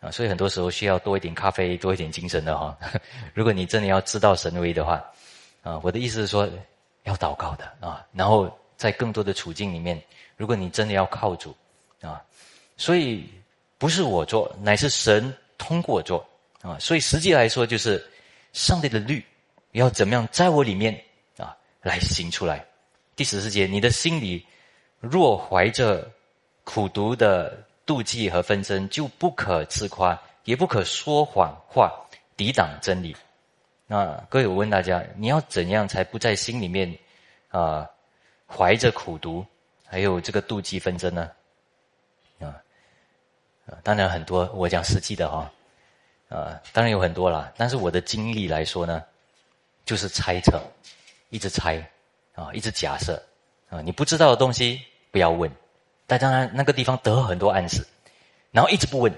啊。所以很多时候需要多一点咖啡，多一点精神的哈。如果你真的要知道神威的话，啊，我的意思是说要祷告的啊，然后在更多的处境里面，如果你真的要靠主啊，所以。不是我做，乃是神通过我做啊！所以实际来说，就是上帝的律要怎么样在我里面啊来行出来。第十四节，你的心里若怀着苦读的妒忌和纷争，就不可自夸，也不可说谎话，抵挡真理。那各位，我问大家，你要怎样才不在心里面啊怀着苦毒，还有这个妒忌纷争呢？啊当然很多，我讲实际的哈，啊，当然有很多啦。但是我的经历来说呢，就是猜测，一直猜，啊，一直假设，啊，你不知道的东西不要问。但当然那个地方得很多暗示，然后一直不问，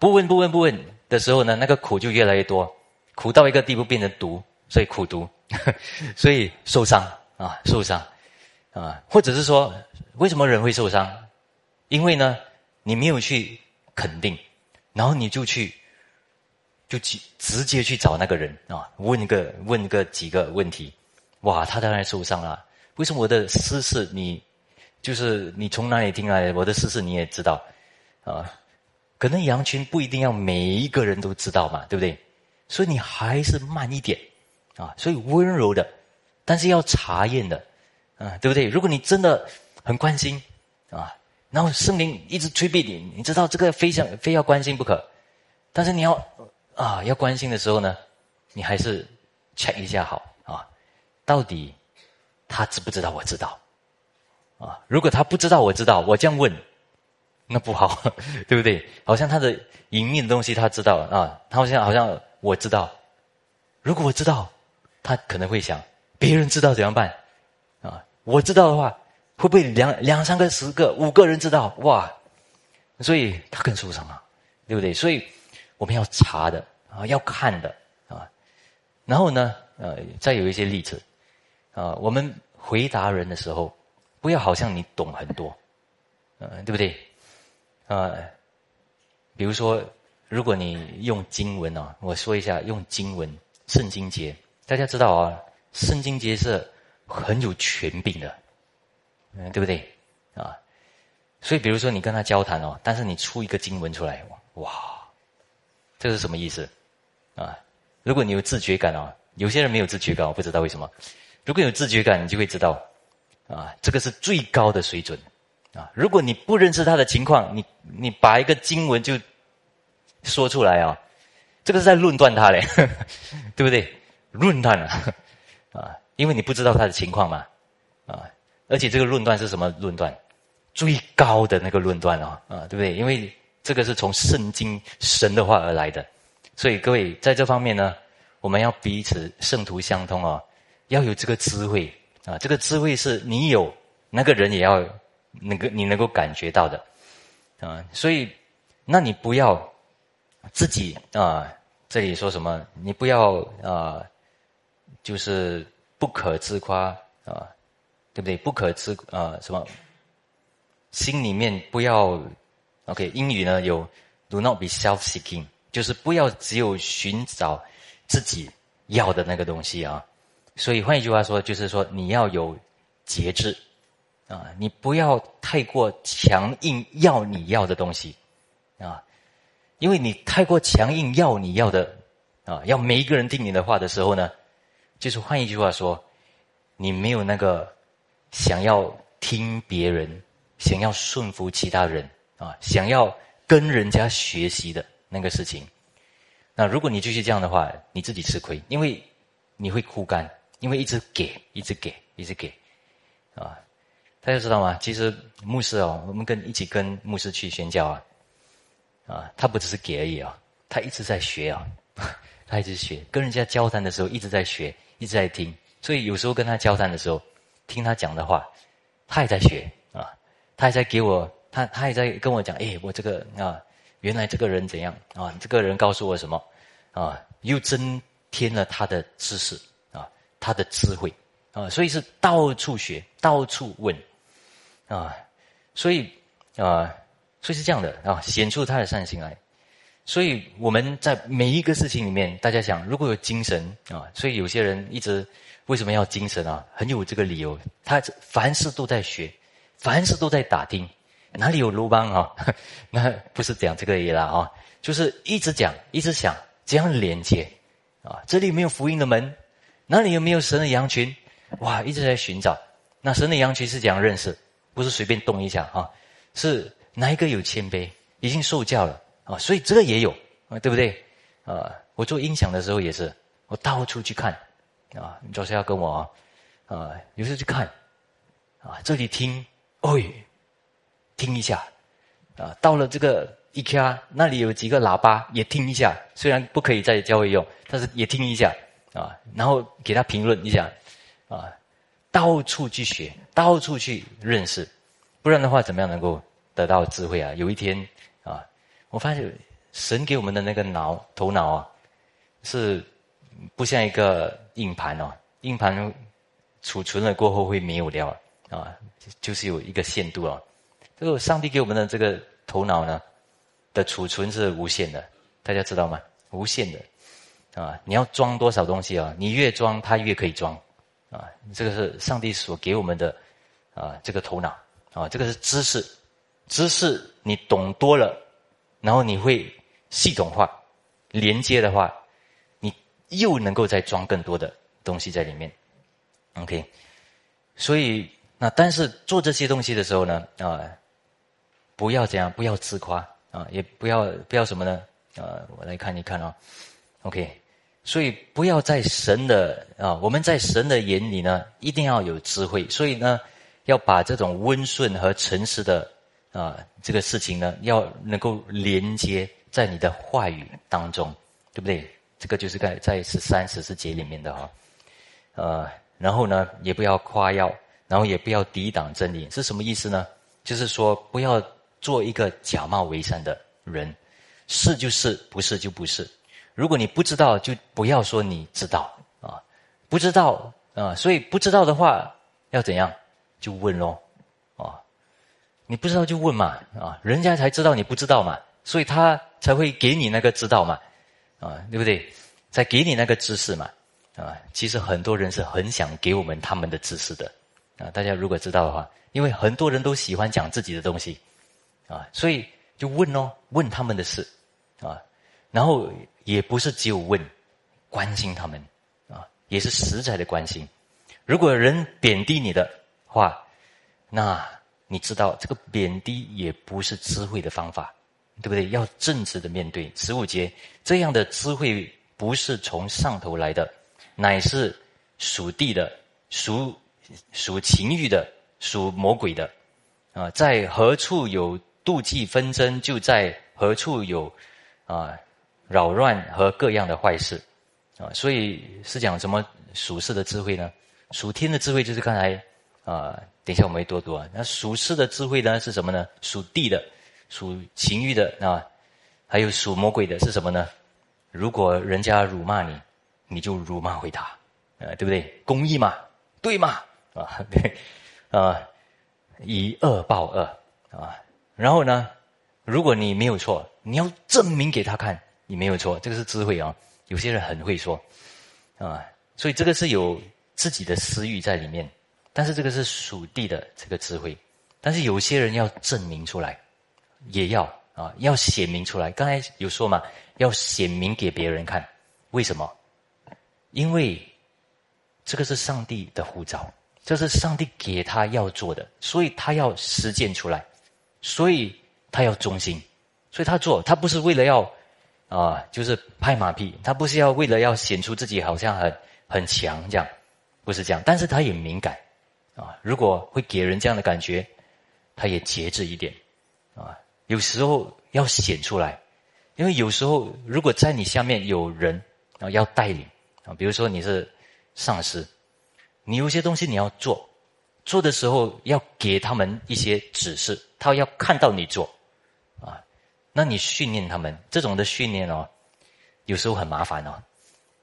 不问不问不问的时候呢，那个苦就越来越多，苦到一个地步变成毒，所以苦毒，所以受伤啊，受伤啊，或者是说，为什么人会受伤？因为呢。你没有去肯定，然后你就去，就去直接去找那个人啊，问个问个几个问题，哇，他当然受伤了。为什么我的私事你，就是你从哪里听来的？我的事事你也知道啊？可能羊群不一定要每一个人都知道嘛，对不对？所以你还是慢一点啊，所以温柔的，但是要查验的啊，对不对？如果你真的很关心啊。然后圣灵一直催逼你，你知道这个非常非要关心不可，但是你要啊要关心的时候呢，你还是 check 一下好啊，到底他知不知道？我知道啊，如果他不知道，我知道，我这样问，那不好，对不对？好像他的隐秘的东西他知道了啊，他好像好像我知道，如果我知道，他可能会想，别人知道怎样办？啊，我知道的话。会不会两两三个、十个、五个人知道哇？所以他更受伤啊，对不对？所以我们要查的啊，要看的啊。然后呢，呃，再有一些例子啊，我们回答人的时候，不要好像你懂很多，嗯，对不对？啊，比如说，如果你用经文啊，我说一下用经文圣经节，大家知道啊，圣经节是很有权柄的。嗯，对不对？啊，所以比如说你跟他交谈哦，但是你出一个经文出来，哇，这是什么意思？啊，如果你有自觉感哦，有些人没有自觉感，我不知道为什么。如果有自觉感，你就会知道，啊，这个是最高的水准。啊，如果你不认识他的情况，你你把一个经文就说出来啊，这个是在论断他嘞，对不对？论断啊，啊，因为你不知道他的情况嘛，啊。而且这个论断是什么论断？最高的那个论断啊，啊，对不对？因为这个是从圣经神的话而来的，所以各位在这方面呢，我们要彼此圣徒相通啊，要有这个智慧啊，这个智慧是你有，那个人也要那个你能够感觉到的啊，所以那你不要自己啊，这里说什么？你不要啊，就是不可自夸啊。对不对？不可自啊，什么？心里面不要 OK。英语呢有 “do not be self-seeking”，就是不要只有寻找自己要的那个东西啊。所以换一句话说，就是说你要有节制啊，你不要太过强硬要你要的东西啊，因为你太过强硬要你要的啊，要每一个人听你的话的时候呢，就是换一句话说，你没有那个。想要听别人，想要顺服其他人啊，想要跟人家学习的那个事情，那如果你继续这样的话，你自己吃亏，因为你会枯干，因为一直给，一直给，一直给，啊，大家知道吗？其实牧师哦，我们跟一起跟牧师去宣教啊，啊，他不只是给而已啊，他一直在学啊，他一直学，跟人家交谈的时候一直在学，一直在听，所以有时候跟他交谈的时候。听他讲的话，他也在学啊，他还在给我，他他也在跟我讲，哎，我这个啊，原来这个人怎样啊？这个人告诉我什么啊，又增添了他的知识，他的智慧啊，所以是到处学，到处问啊，所以啊，所以是这样的啊，显出他的善心来。所以我们在每一个事情里面，大家想，如果有精神啊，所以有些人一直为什么要精神啊？很有这个理由，他凡事都在学，凡事都在打听，哪里有鲁邦啊？那不是讲这个也啦啊，就是一直讲，一直想怎样连接啊？这里没有福音的门，哪里有没有神的羊群？哇，一直在寻找。那神的羊群是怎样认识？不是随便动一下啊，是哪一个有谦卑，已经受教了。啊，所以这个也有啊，对不对？啊，我做音响的时候也是，我到处去看，啊，你就是要跟我，啊，有时候去看，啊，这里听，哎，听一下，啊，到了这个 IKEA 那里有几个喇叭也听一下，虽然不可以在教会用，但是也听一下，啊，然后给他评论一下，啊，到处去学，到处去认识，不然的话，怎么样能够得到智慧啊？有一天。啊我发现神给我们的那个脑头脑啊，是不像一个硬盘哦，硬盘储存了过后会没有掉啊，就是有一个限度啊。这个上帝给我们的这个头脑呢的储存是无限的，大家知道吗？无限的啊，你要装多少东西啊？你越装，它越可以装啊。这个是上帝所给我们的啊，这个头脑啊，这个是知识，知识你懂多了。然后你会系统化连接的话，你又能够再装更多的东西在里面，OK。所以那但是做这些东西的时候呢，啊，不要这样，不要自夸啊，也不要不要什么呢？啊，我来看一看啊，OK。所以不要在神的啊，我们在神的眼里呢，一定要有智慧。所以呢，要把这种温顺和诚实的。啊，这个事情呢，要能够连接在你的话语当中，对不对？这个就是在在十三、十四节里面的哈。呃，然后呢，也不要夸耀，然后也不要抵挡真理，是什么意思呢？就是说，不要做一个假冒为善的人，是就是，不是就不是。如果你不知道，就不要说你知道啊，不知道啊，所以不知道的话要怎样？就问喽。你不知道就问嘛，啊，人家才知道你不知道嘛，所以他才会给你那个知道嘛，啊，对不对？才给你那个知识嘛，啊，其实很多人是很想给我们他们的知识的，啊，大家如果知道的话，因为很多人都喜欢讲自己的东西，啊，所以就问哦，问他们的事，啊，然后也不是只有问，关心他们，啊，也是实在的关心。如果人贬低你的话，那。你知道这个贬低也不是智慧的方法，对不对？要正直的面对。十五节这样的智慧不是从上头来的，乃是属地的、属属情欲的、属魔鬼的。啊，在何处有妒忌纷争，就在何处有啊扰乱和各样的坏事。啊，所以是讲什么属世的智慧呢？属天的智慧就是刚才啊。等一下，我们会多读啊。那属世的智慧呢是什么呢？属地的，属情欲的啊，还有属魔鬼的是什么呢？如果人家辱骂你，你就辱骂回他，啊，对不对？公义嘛，对嘛，啊，对，啊，以恶报恶啊。然后呢，如果你没有错，你要证明给他看你没有错，这个是智慧啊。有些人很会说啊，所以这个是有自己的私欲在里面。但是这个是属地的这个智慧，但是有些人要证明出来，也要啊，要显明出来。刚才有说嘛，要显明给别人看，为什么？因为这个是上帝的护照，这是上帝给他要做的，所以他要实践出来，所以他要忠心，所以他做，他不是为了要啊，就是拍马屁，他不是要为了要显出自己好像很很强这样，不是这样，但是他也敏感。啊，如果会给人这样的感觉，他也节制一点，啊，有时候要显出来，因为有时候如果在你下面有人啊要带领啊，比如说你是上司，你有些东西你要做，做的时候要给他们一些指示，他要看到你做，那你训练他们这种的训练哦，有时候很麻烦哦。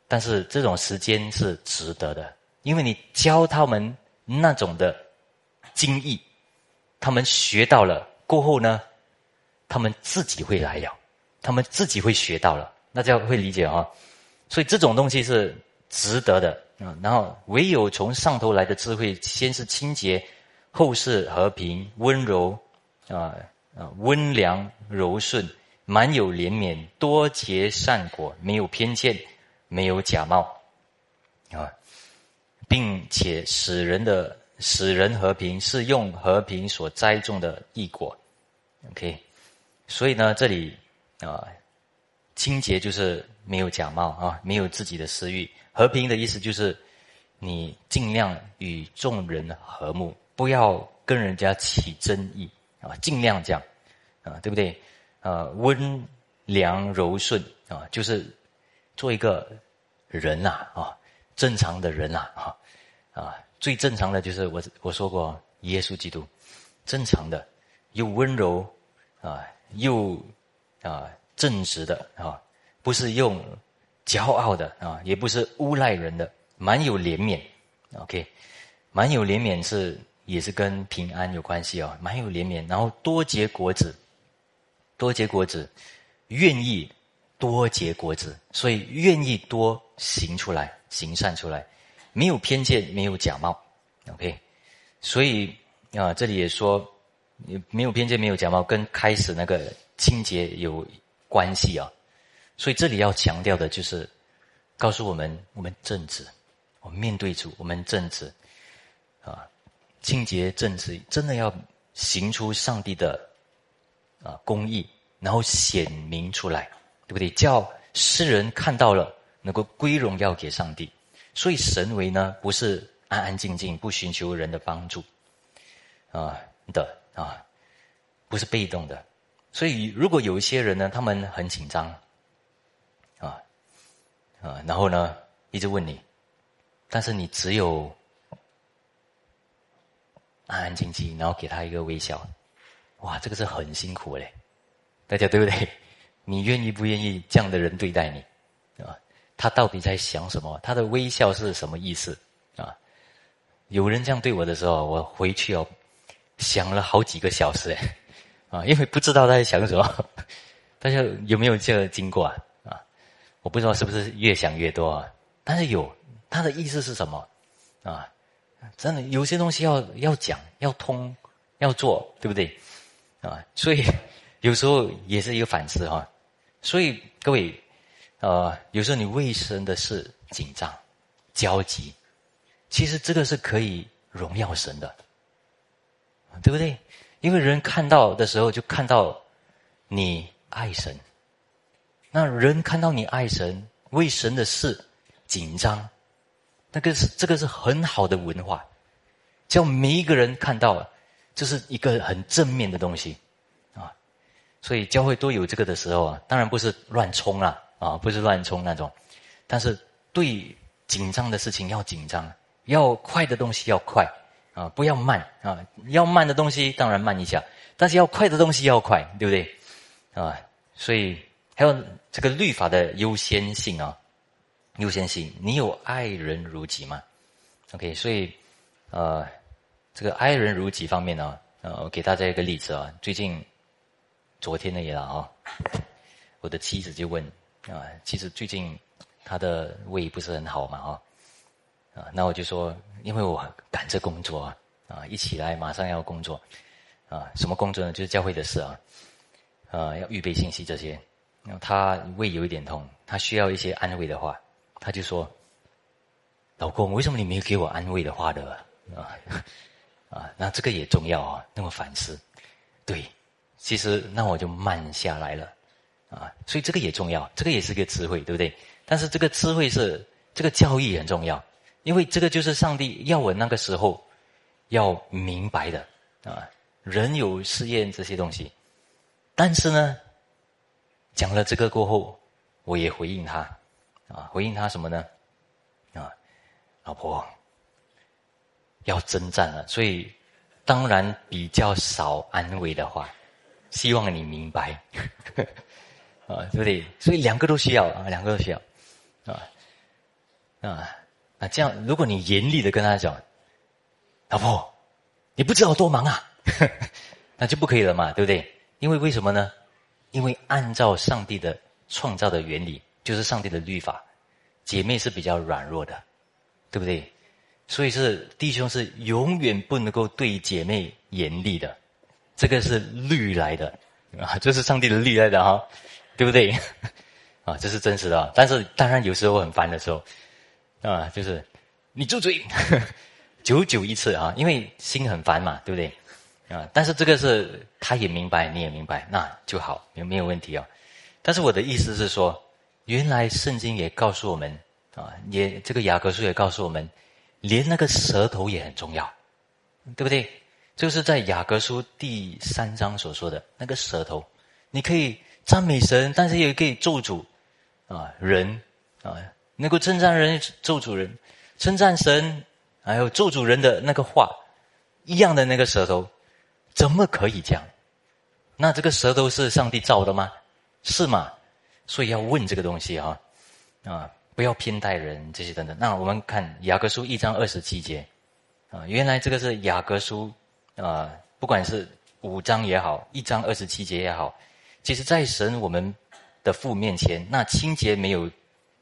但是这种时间是值得的，因为你教他们那种的精义，他们学到了过后呢，他们自己会来了，他们自己会学到了，大家会理解啊。所以这种东西是值得的啊。然后唯有从上头来的智慧，先是清洁，后是和平、温柔啊啊，温良柔顺，满有怜悯，多结善果，没有偏见。没有假冒，啊，并且使人的使人和平是用和平所栽种的异果，OK，所以呢，这里啊，清洁就是没有假冒啊，没有自己的私欲。和平的意思就是你尽量与众人和睦，不要跟人家起争议啊，尽量这样啊，对不对？呃，温良柔顺啊，就是做一个。人呐啊，正常的人呐啊啊，最正常的就是我我说过耶稣基督，正常的又温柔啊又啊正直的啊，不是用骄傲的啊，也不是诬赖人的，蛮有怜悯。OK，蛮有怜悯是也是跟平安有关系哦，蛮有连绵，然后多结果子，多结果子，愿意。多结果子，所以愿意多行出来，行善出来，没有偏见，没有假冒，OK。所以啊，这里也说，没有偏见，没有假冒，跟开始那个清洁有关系啊。所以这里要强调的就是，告诉我们，我们正直，我们面对主，我们正直啊，清洁正直，真的要行出上帝的啊公义，然后显明出来。对不对？叫世人看到了，能够归荣耀给上帝。所以神为呢，不是安安静静不寻求人的帮助，啊的啊，不是被动的。所以如果有一些人呢，他们很紧张，啊啊，然后呢一直问你，但是你只有安安静静，然后给他一个微笑，哇，这个是很辛苦嘞，大家对不对？你愿意不愿意这样的人对待你，啊？他到底在想什么？他的微笑是什么意思？啊？有人这样对我的时候，我回去哦，想了好几个小时，哎，啊，因为不知道他在想什么。大家有没有这个经过啊？啊？我不知道是不是越想越多啊？但是有，他的意思是什么？啊？真的有些东西要要讲，要通，要做，对不对？啊？所以有时候也是一个反思哈。所以各位，呃，有时候你为神的事紧张、焦急，其实这个是可以荣耀神的，对不对？因为人看到的时候，就看到你爱神。那人看到你爱神、为神的事紧张，那个是这个是很好的文化，叫每一个人看到，这是一个很正面的东西。啊所以教会都有这个的时候啊，当然不是乱冲啦，啊，不是乱冲那种，但是对紧张的事情要紧张，要快的东西要快，啊，不要慢啊，要慢的东西当然慢一下，但是要快的东西要快，对不对？啊，所以还有这个律法的优先性啊，优先性，你有爱人如己吗？OK，所以呃，这个爱人如己方面呢，呃，我给大家一个例子啊，最近。昨天的也了啊，我的妻子就问啊，其实最近她的胃不是很好嘛啊，啊，那我就说，因为我赶着工作啊，啊，一起来马上要工作，啊，什么工作呢？就是教会的事啊，啊，要预备信息这些。然后他胃有一点痛，他需要一些安慰的话，他就说：“老公，为什么你没有给我安慰的话的？”啊，啊，那这个也重要啊，那么反思，对。其实，那我就慢下来了，啊，所以这个也重要，这个也是个智慧，对不对？但是这个智慧是这个教育很重要，因为这个就是上帝要我那个时候要明白的啊。人有试验这些东西，但是呢，讲了这个过后，我也回应他，啊，回应他什么呢？啊，老婆要征战了，所以当然比较少安慰的话。希望你明白，啊，对不对？所以两个都需要啊，两个都需要啊啊那！这样，如果你严厉的跟他讲，老婆，你不知道我多忙啊，那就不可以了嘛，对不对？因为为什么呢？因为按照上帝的创造的原理，就是上帝的律法，姐妹是比较软弱的，对不对？所以是弟兄是永远不能够对姐妹严厉的，这个是律来的啊，这是上帝的律来的哈，对不对？啊，这是真实的。但是当然有时候很烦的时候，啊，就是你住嘴，久久一次啊，因为心很烦嘛，对不对？啊，但是这个是他也明白，你也明白，那就好，没没有问题啊。但是我的意思是说，原来圣经也告诉我们啊，也这个雅各书也告诉我们。连那个舌头也很重要，对不对？就是在雅各书第三章所说的那个舌头，你可以赞美神，但是也可以咒诅啊人啊，能够称赞人、咒诅人、称赞神，还有咒诅人的那个话一样的那个舌头，怎么可以这样？那这个舌头是上帝造的吗？是吗？所以要问这个东西啊啊。不要偏待人，这些等等。那我们看雅各书一章二十七节，啊，原来这个是雅各书啊，不管是五章也好，一章二十七节也好，其实，在神我们的父面前，那清洁没有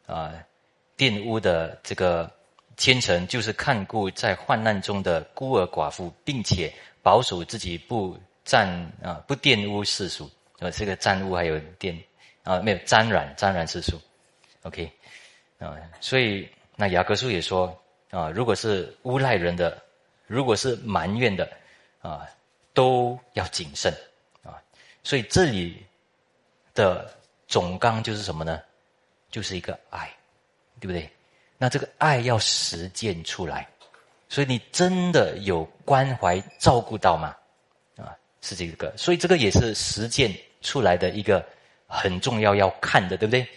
啊玷污的这个虔诚，就是看顾在患难中的孤儿寡妇，并且保守自己不沾啊不玷污世俗，呃，这个沾污还有玷啊没有沾染沾染世俗，OK。啊，所以那雅各书也说啊，如果是诬赖人的，如果是埋怨的，啊，都要谨慎啊。所以这里的总纲就是什么呢？就是一个爱，对不对？那这个爱要实践出来，所以你真的有关怀照顾到吗？啊，是这个。所以这个也是实践出来的一个很重要要看的，对不对？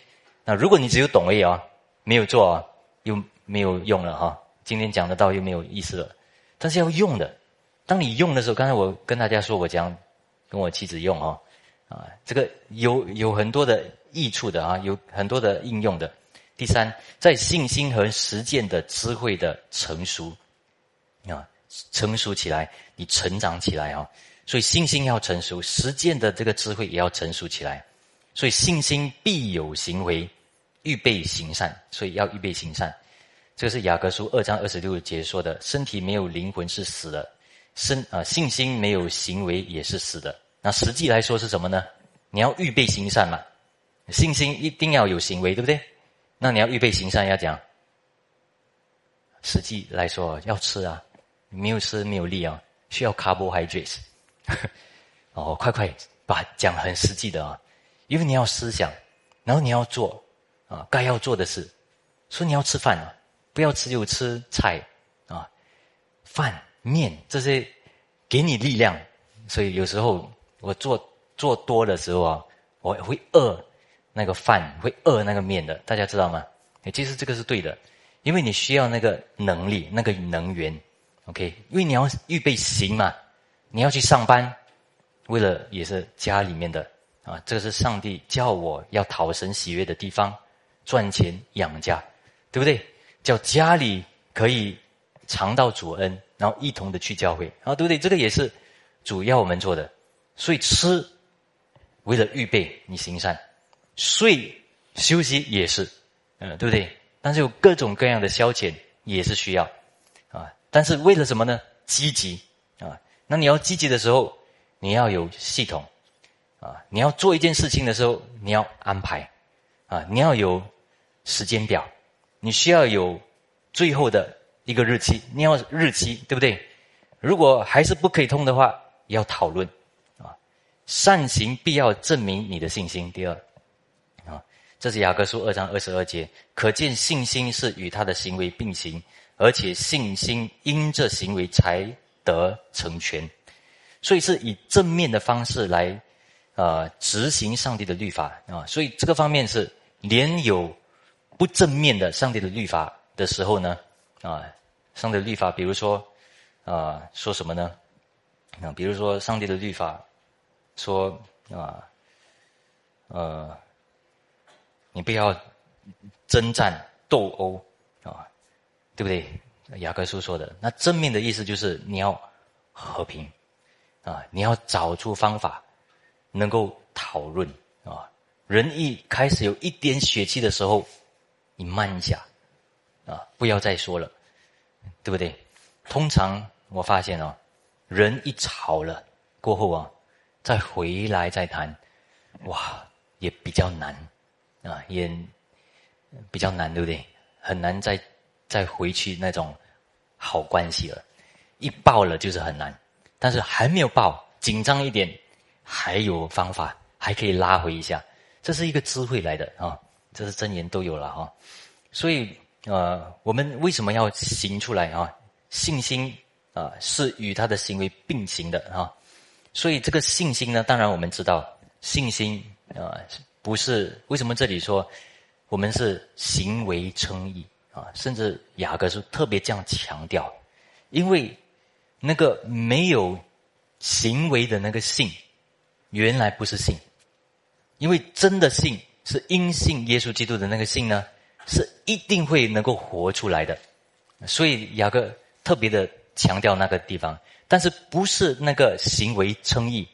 那如果你只有懂而已啊。没有做啊，又没有用了哈。今天讲的道又没有意思了，但是要用的。当你用的时候，刚才我跟大家说，我讲跟我妻子用哦，啊，这个有有很多的益处的啊，有很多的应用的。第三，在信心和实践的智慧的成熟啊，成熟起来，你成长起来啊。所以信心要成熟，实践的这个智慧也要成熟起来。所以信心必有行为。预备行善，所以要预备行善。这个是雅各书二章二十六节说的：身体没有灵魂是死的，身啊信心没有行为也是死的。那实际来说是什么呢？你要预备行善嘛，信心一定要有行为，对不对？那你要预备行善要讲，实际来说要吃啊，没有吃没有力啊，需要 carbohydrates。哦，快快把讲很实际的啊，因为你要思想，然后你要做。啊，该要做的事，所以你要吃饭啊，不要只有吃菜啊，饭面这些给你力量。所以有时候我做做多的时候啊，我会饿那个饭，会饿那个面的。大家知道吗？其实这个是对的，因为你需要那个能力，那个能源。OK，因为你要预备行嘛，你要去上班，为了也是家里面的啊，这个是上帝叫我要讨神喜悦的地方。赚钱养家，对不对？叫家里可以尝到主恩，然后一同的去教会，啊，对不对？这个也是主要我们做的。所以吃，为了预备你行善；睡休息也是，嗯，对不对？但是有各种各样的消遣也是需要，啊，但是为了什么呢？积极啊！那你要积极的时候，你要有系统，啊，你要做一件事情的时候，你要安排，啊，你要有。时间表，你需要有最后的一个日期，你要日期对不对？如果还是不可以通的话，要讨论啊。善行必要证明你的信心。第二啊，这是雅各书二章二十二节，可见信心是与他的行为并行，而且信心因这行为才得成全，所以是以正面的方式来呃执行上帝的律法啊。所以这个方面是连有。不正面的上帝的律法的时候呢，啊，上帝的律法，比如说，啊，说什么呢？啊，比如说上帝的律法，说啊，呃，你不要征战斗殴啊，对不对？雅各书说的，那正面的意思就是你要和平啊，你要找出方法，能够讨论啊。人一开始有一点血气的时候，你慢一下啊，不要再说了，对不对？通常我发现哦，人一吵了过后啊，再回来再谈，哇，也比较难啊，也比较难，对不对？很难再再回去那种好关系了。一爆了就是很难，但是还没有爆，紧张一点，还有方法，还可以拉回一下。这是一个智慧来的啊，这是真言都有了哈。所以呃，我们为什么要行出来啊？信心啊，是与他的行为并行的啊。所以这个信心呢，当然我们知道，信心啊，不是为什么这里说我们是行为称义啊？甚至雅各是特别这样强调，因为那个没有行为的那个信，原来不是信。因为真的信是因信耶稣基督的那个信呢，是一定会能够活出来的，所以雅各特别的强调那个地方，但是不是那个行为称义。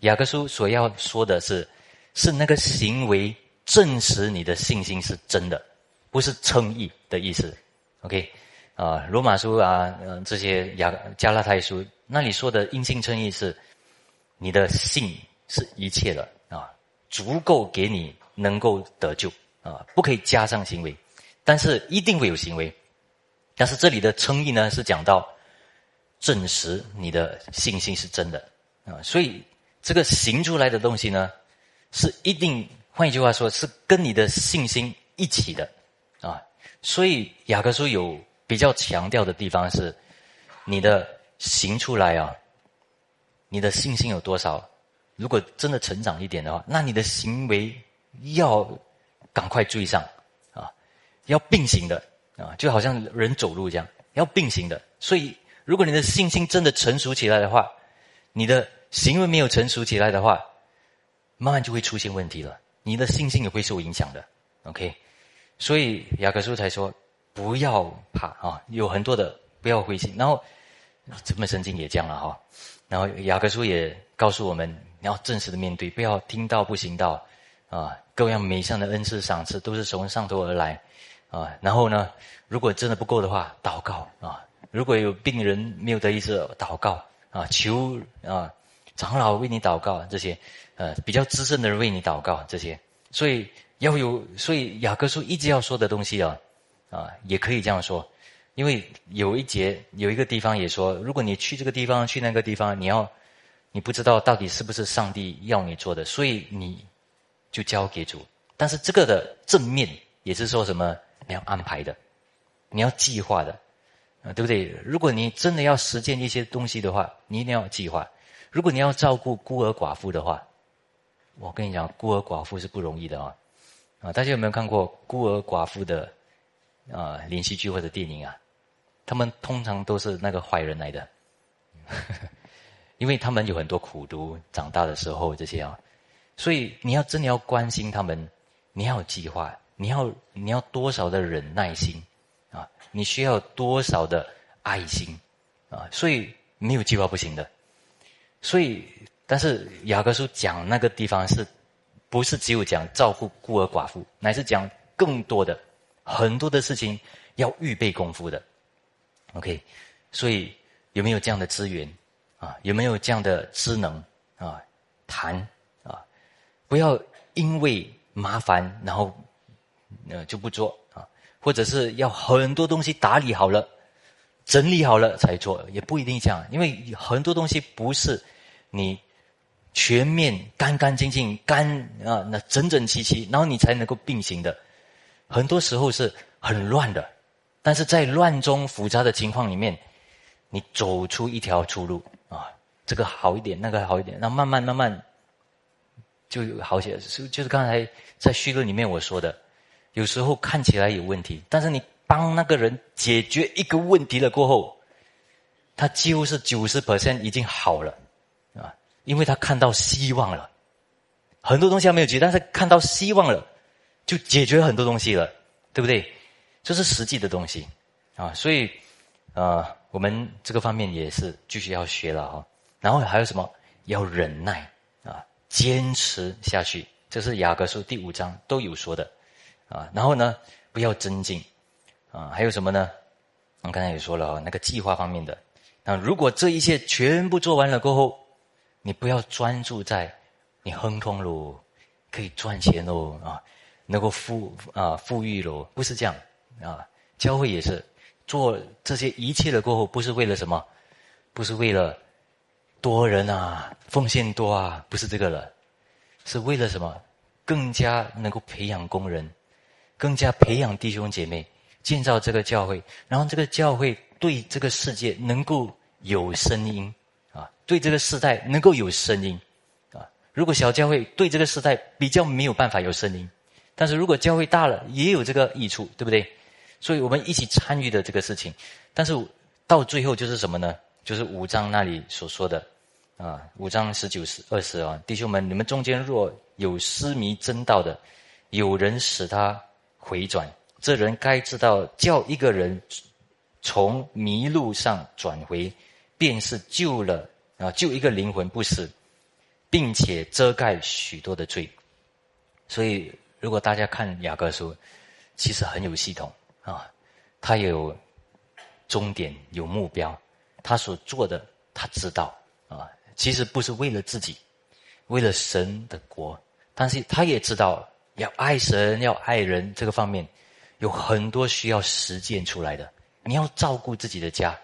雅各书所要说的是，是那个行为证实你的信心是真的，不是称义的意思。OK，啊，罗马书啊，嗯，这些雅加拉太书那里说的因信称义是，你的信是一切的啊。足够给你能够得救啊，不可以加上行为，但是一定会有行为。但是这里的称义呢，是讲到证实你的信心是真的啊，所以这个行出来的东西呢，是一定，换一句话说，是跟你的信心一起的啊。所以雅各书有比较强调的地方是，你的行出来啊，你的信心有多少？如果真的成长一点的话，那你的行为要赶快追上啊，要并行的啊，就好像人走路这样，要并行的。所以，如果你的信心真的成熟起来的话，你的行为没有成熟起来的话，慢慢就会出现问题了。你的信心也会受影响的。OK，所以雅各书才说不要怕啊，有很多的不要灰心。然后，这本圣经也讲了哈，然后雅各书也告诉我们。你要正式的面对，不要听到不行道，啊，各样美善的恩赐赏赐都是从上头而来，啊，然后呢，如果真的不够的话，祷告啊，如果有病人没有得医治，祷告啊，求啊长老为你祷告这些，呃，比较资深的人为你祷告这些，所以要有，所以雅各书一直要说的东西啊，啊，也可以这样说，因为有一节有一个地方也说，如果你去这个地方去那个地方，你要。你不知道到底是不是上帝要你做的，所以你就交给主。但是这个的正面也是说什么？你要安排的，你要计划的，啊，对不对？如果你真的要实践一些东西的话，你一定要计划。如果你要照顾孤儿寡妇的话，我跟你讲，孤儿寡妇是不容易的啊！啊，大家有没有看过孤儿寡妇的啊连续剧或者电影啊？他们通常都是那个坏人来的。因为他们有很多苦读，长大的时候这些啊，所以你要真的要关心他们，你要有计划，你要你要多少的忍耐心啊，你需要多少的爱心啊，所以没有计划不行的。所以，但是雅各书讲那个地方是，不是只有讲照顾孤儿寡妇，乃是讲更多的很多的事情要预备功夫的。OK，所以有没有这样的资源？啊，有没有这样的智能啊？谈啊，不要因为麻烦然后呃就不做啊，或者是要很多东西打理好了、整理好了才做，也不一定这样，因为很多东西不是你全面干干净净、干啊那整整齐齐，然后你才能够并行的。很多时候是很乱的，但是在乱中复杂的情况里面，你走出一条出路啊。这个好一点，那个好一点，然后慢慢慢慢就好些。是就是刚才在序论里面我说的，有时候看起来有问题，但是你帮那个人解决一个问题了过后，他几乎是九十 percent 已经好了啊，因为他看到希望了。很多东西还没有解决，但是看到希望了，就解决很多东西了，对不对？这是实际的东西啊，所以啊，我们这个方面也是继续要学了哈。然后还有什么？要忍耐啊，坚持下去。这是雅各书第五章都有说的啊。然后呢，不要增进啊。还有什么呢？我刚才也说了，那个计划方面的。那如果这一切全部做完了过后，你不要专注在你亨通喽，可以赚钱喽啊，能够富啊富裕喽，不是这样。啊，教会也是做这些一切的过后，不是为了什么，不是为了多人啊，奉献多啊，不是这个了，是为了什么？更加能够培养工人，更加培养弟兄姐妹，建造这个教会，然后这个教会对这个世界能够有声音啊，对这个时代能够有声音啊。如果小教会对这个时代比较没有办法有声音，但是如果教会大了，也有这个益处，对不对？所以我们一起参与的这个事情，但是到最后就是什么呢？就是五章那里所说的，啊，五章十九、十二十啊，弟兄们，你们中间若有失迷真道的，有人使他回转，这人该知道，叫一个人从迷路上转回，便是救了啊，救一个灵魂不死，并且遮盖许多的罪。所以，如果大家看雅各书，其实很有系统。啊，他有终点，有目标，他所做的他知道啊。其实不是为了自己，为了神的国，但是他也知道要爱神，要爱人这个方面有很多需要实践出来的。你要照顾自己的家，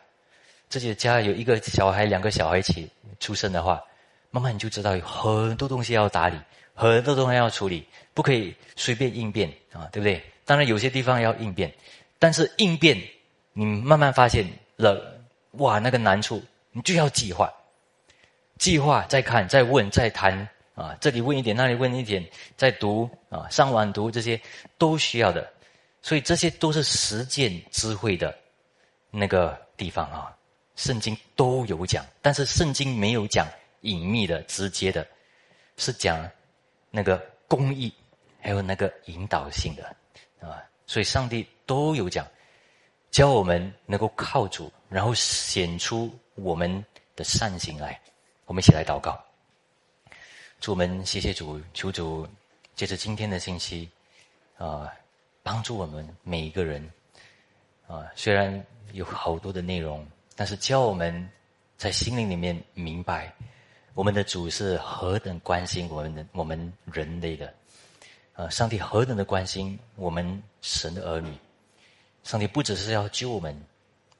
自己的家有一个小孩、两个小孩一起出生的话，慢慢你就知道有很多东西要打理，很多东西要处理，不可以随便应变啊，对不对？当然有些地方要应变。但是应变，你慢慢发现了，哇，那个难处，你就要计划，计划再看，再问，再谈啊，这里问一点，那里问一点，再读啊，上网读这些都需要的，所以这些都是实践智慧的那个地方啊。圣经都有讲，但是圣经没有讲隐秘的、直接的，是讲那个公益，还有那个引导性的啊。所以上帝。都有讲，教我们能够靠主，然后显出我们的善行来。我们一起来祷告，祝我们谢谢主，求主借着今天的信息，啊，帮助我们每一个人。啊，虽然有好多的内容，但是教我们在心灵里面明白，我们的主是何等关心我们的我们人类的。呃，上帝何等的关心我们神的儿女。上帝不只是要救我们，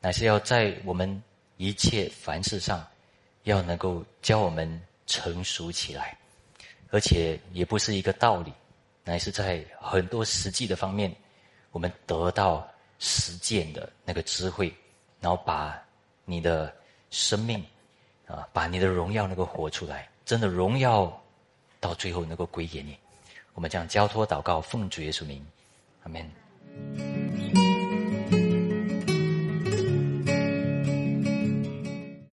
乃是要在我们一切凡事上，要能够教我们成熟起来，而且也不是一个道理，乃是在很多实际的方面，我们得到实践的那个智慧，然后把你的生命啊，把你的荣耀能够活出来，真的荣耀到最后能够归给你。我们将交托祷告，奉主耶稣名，阿门。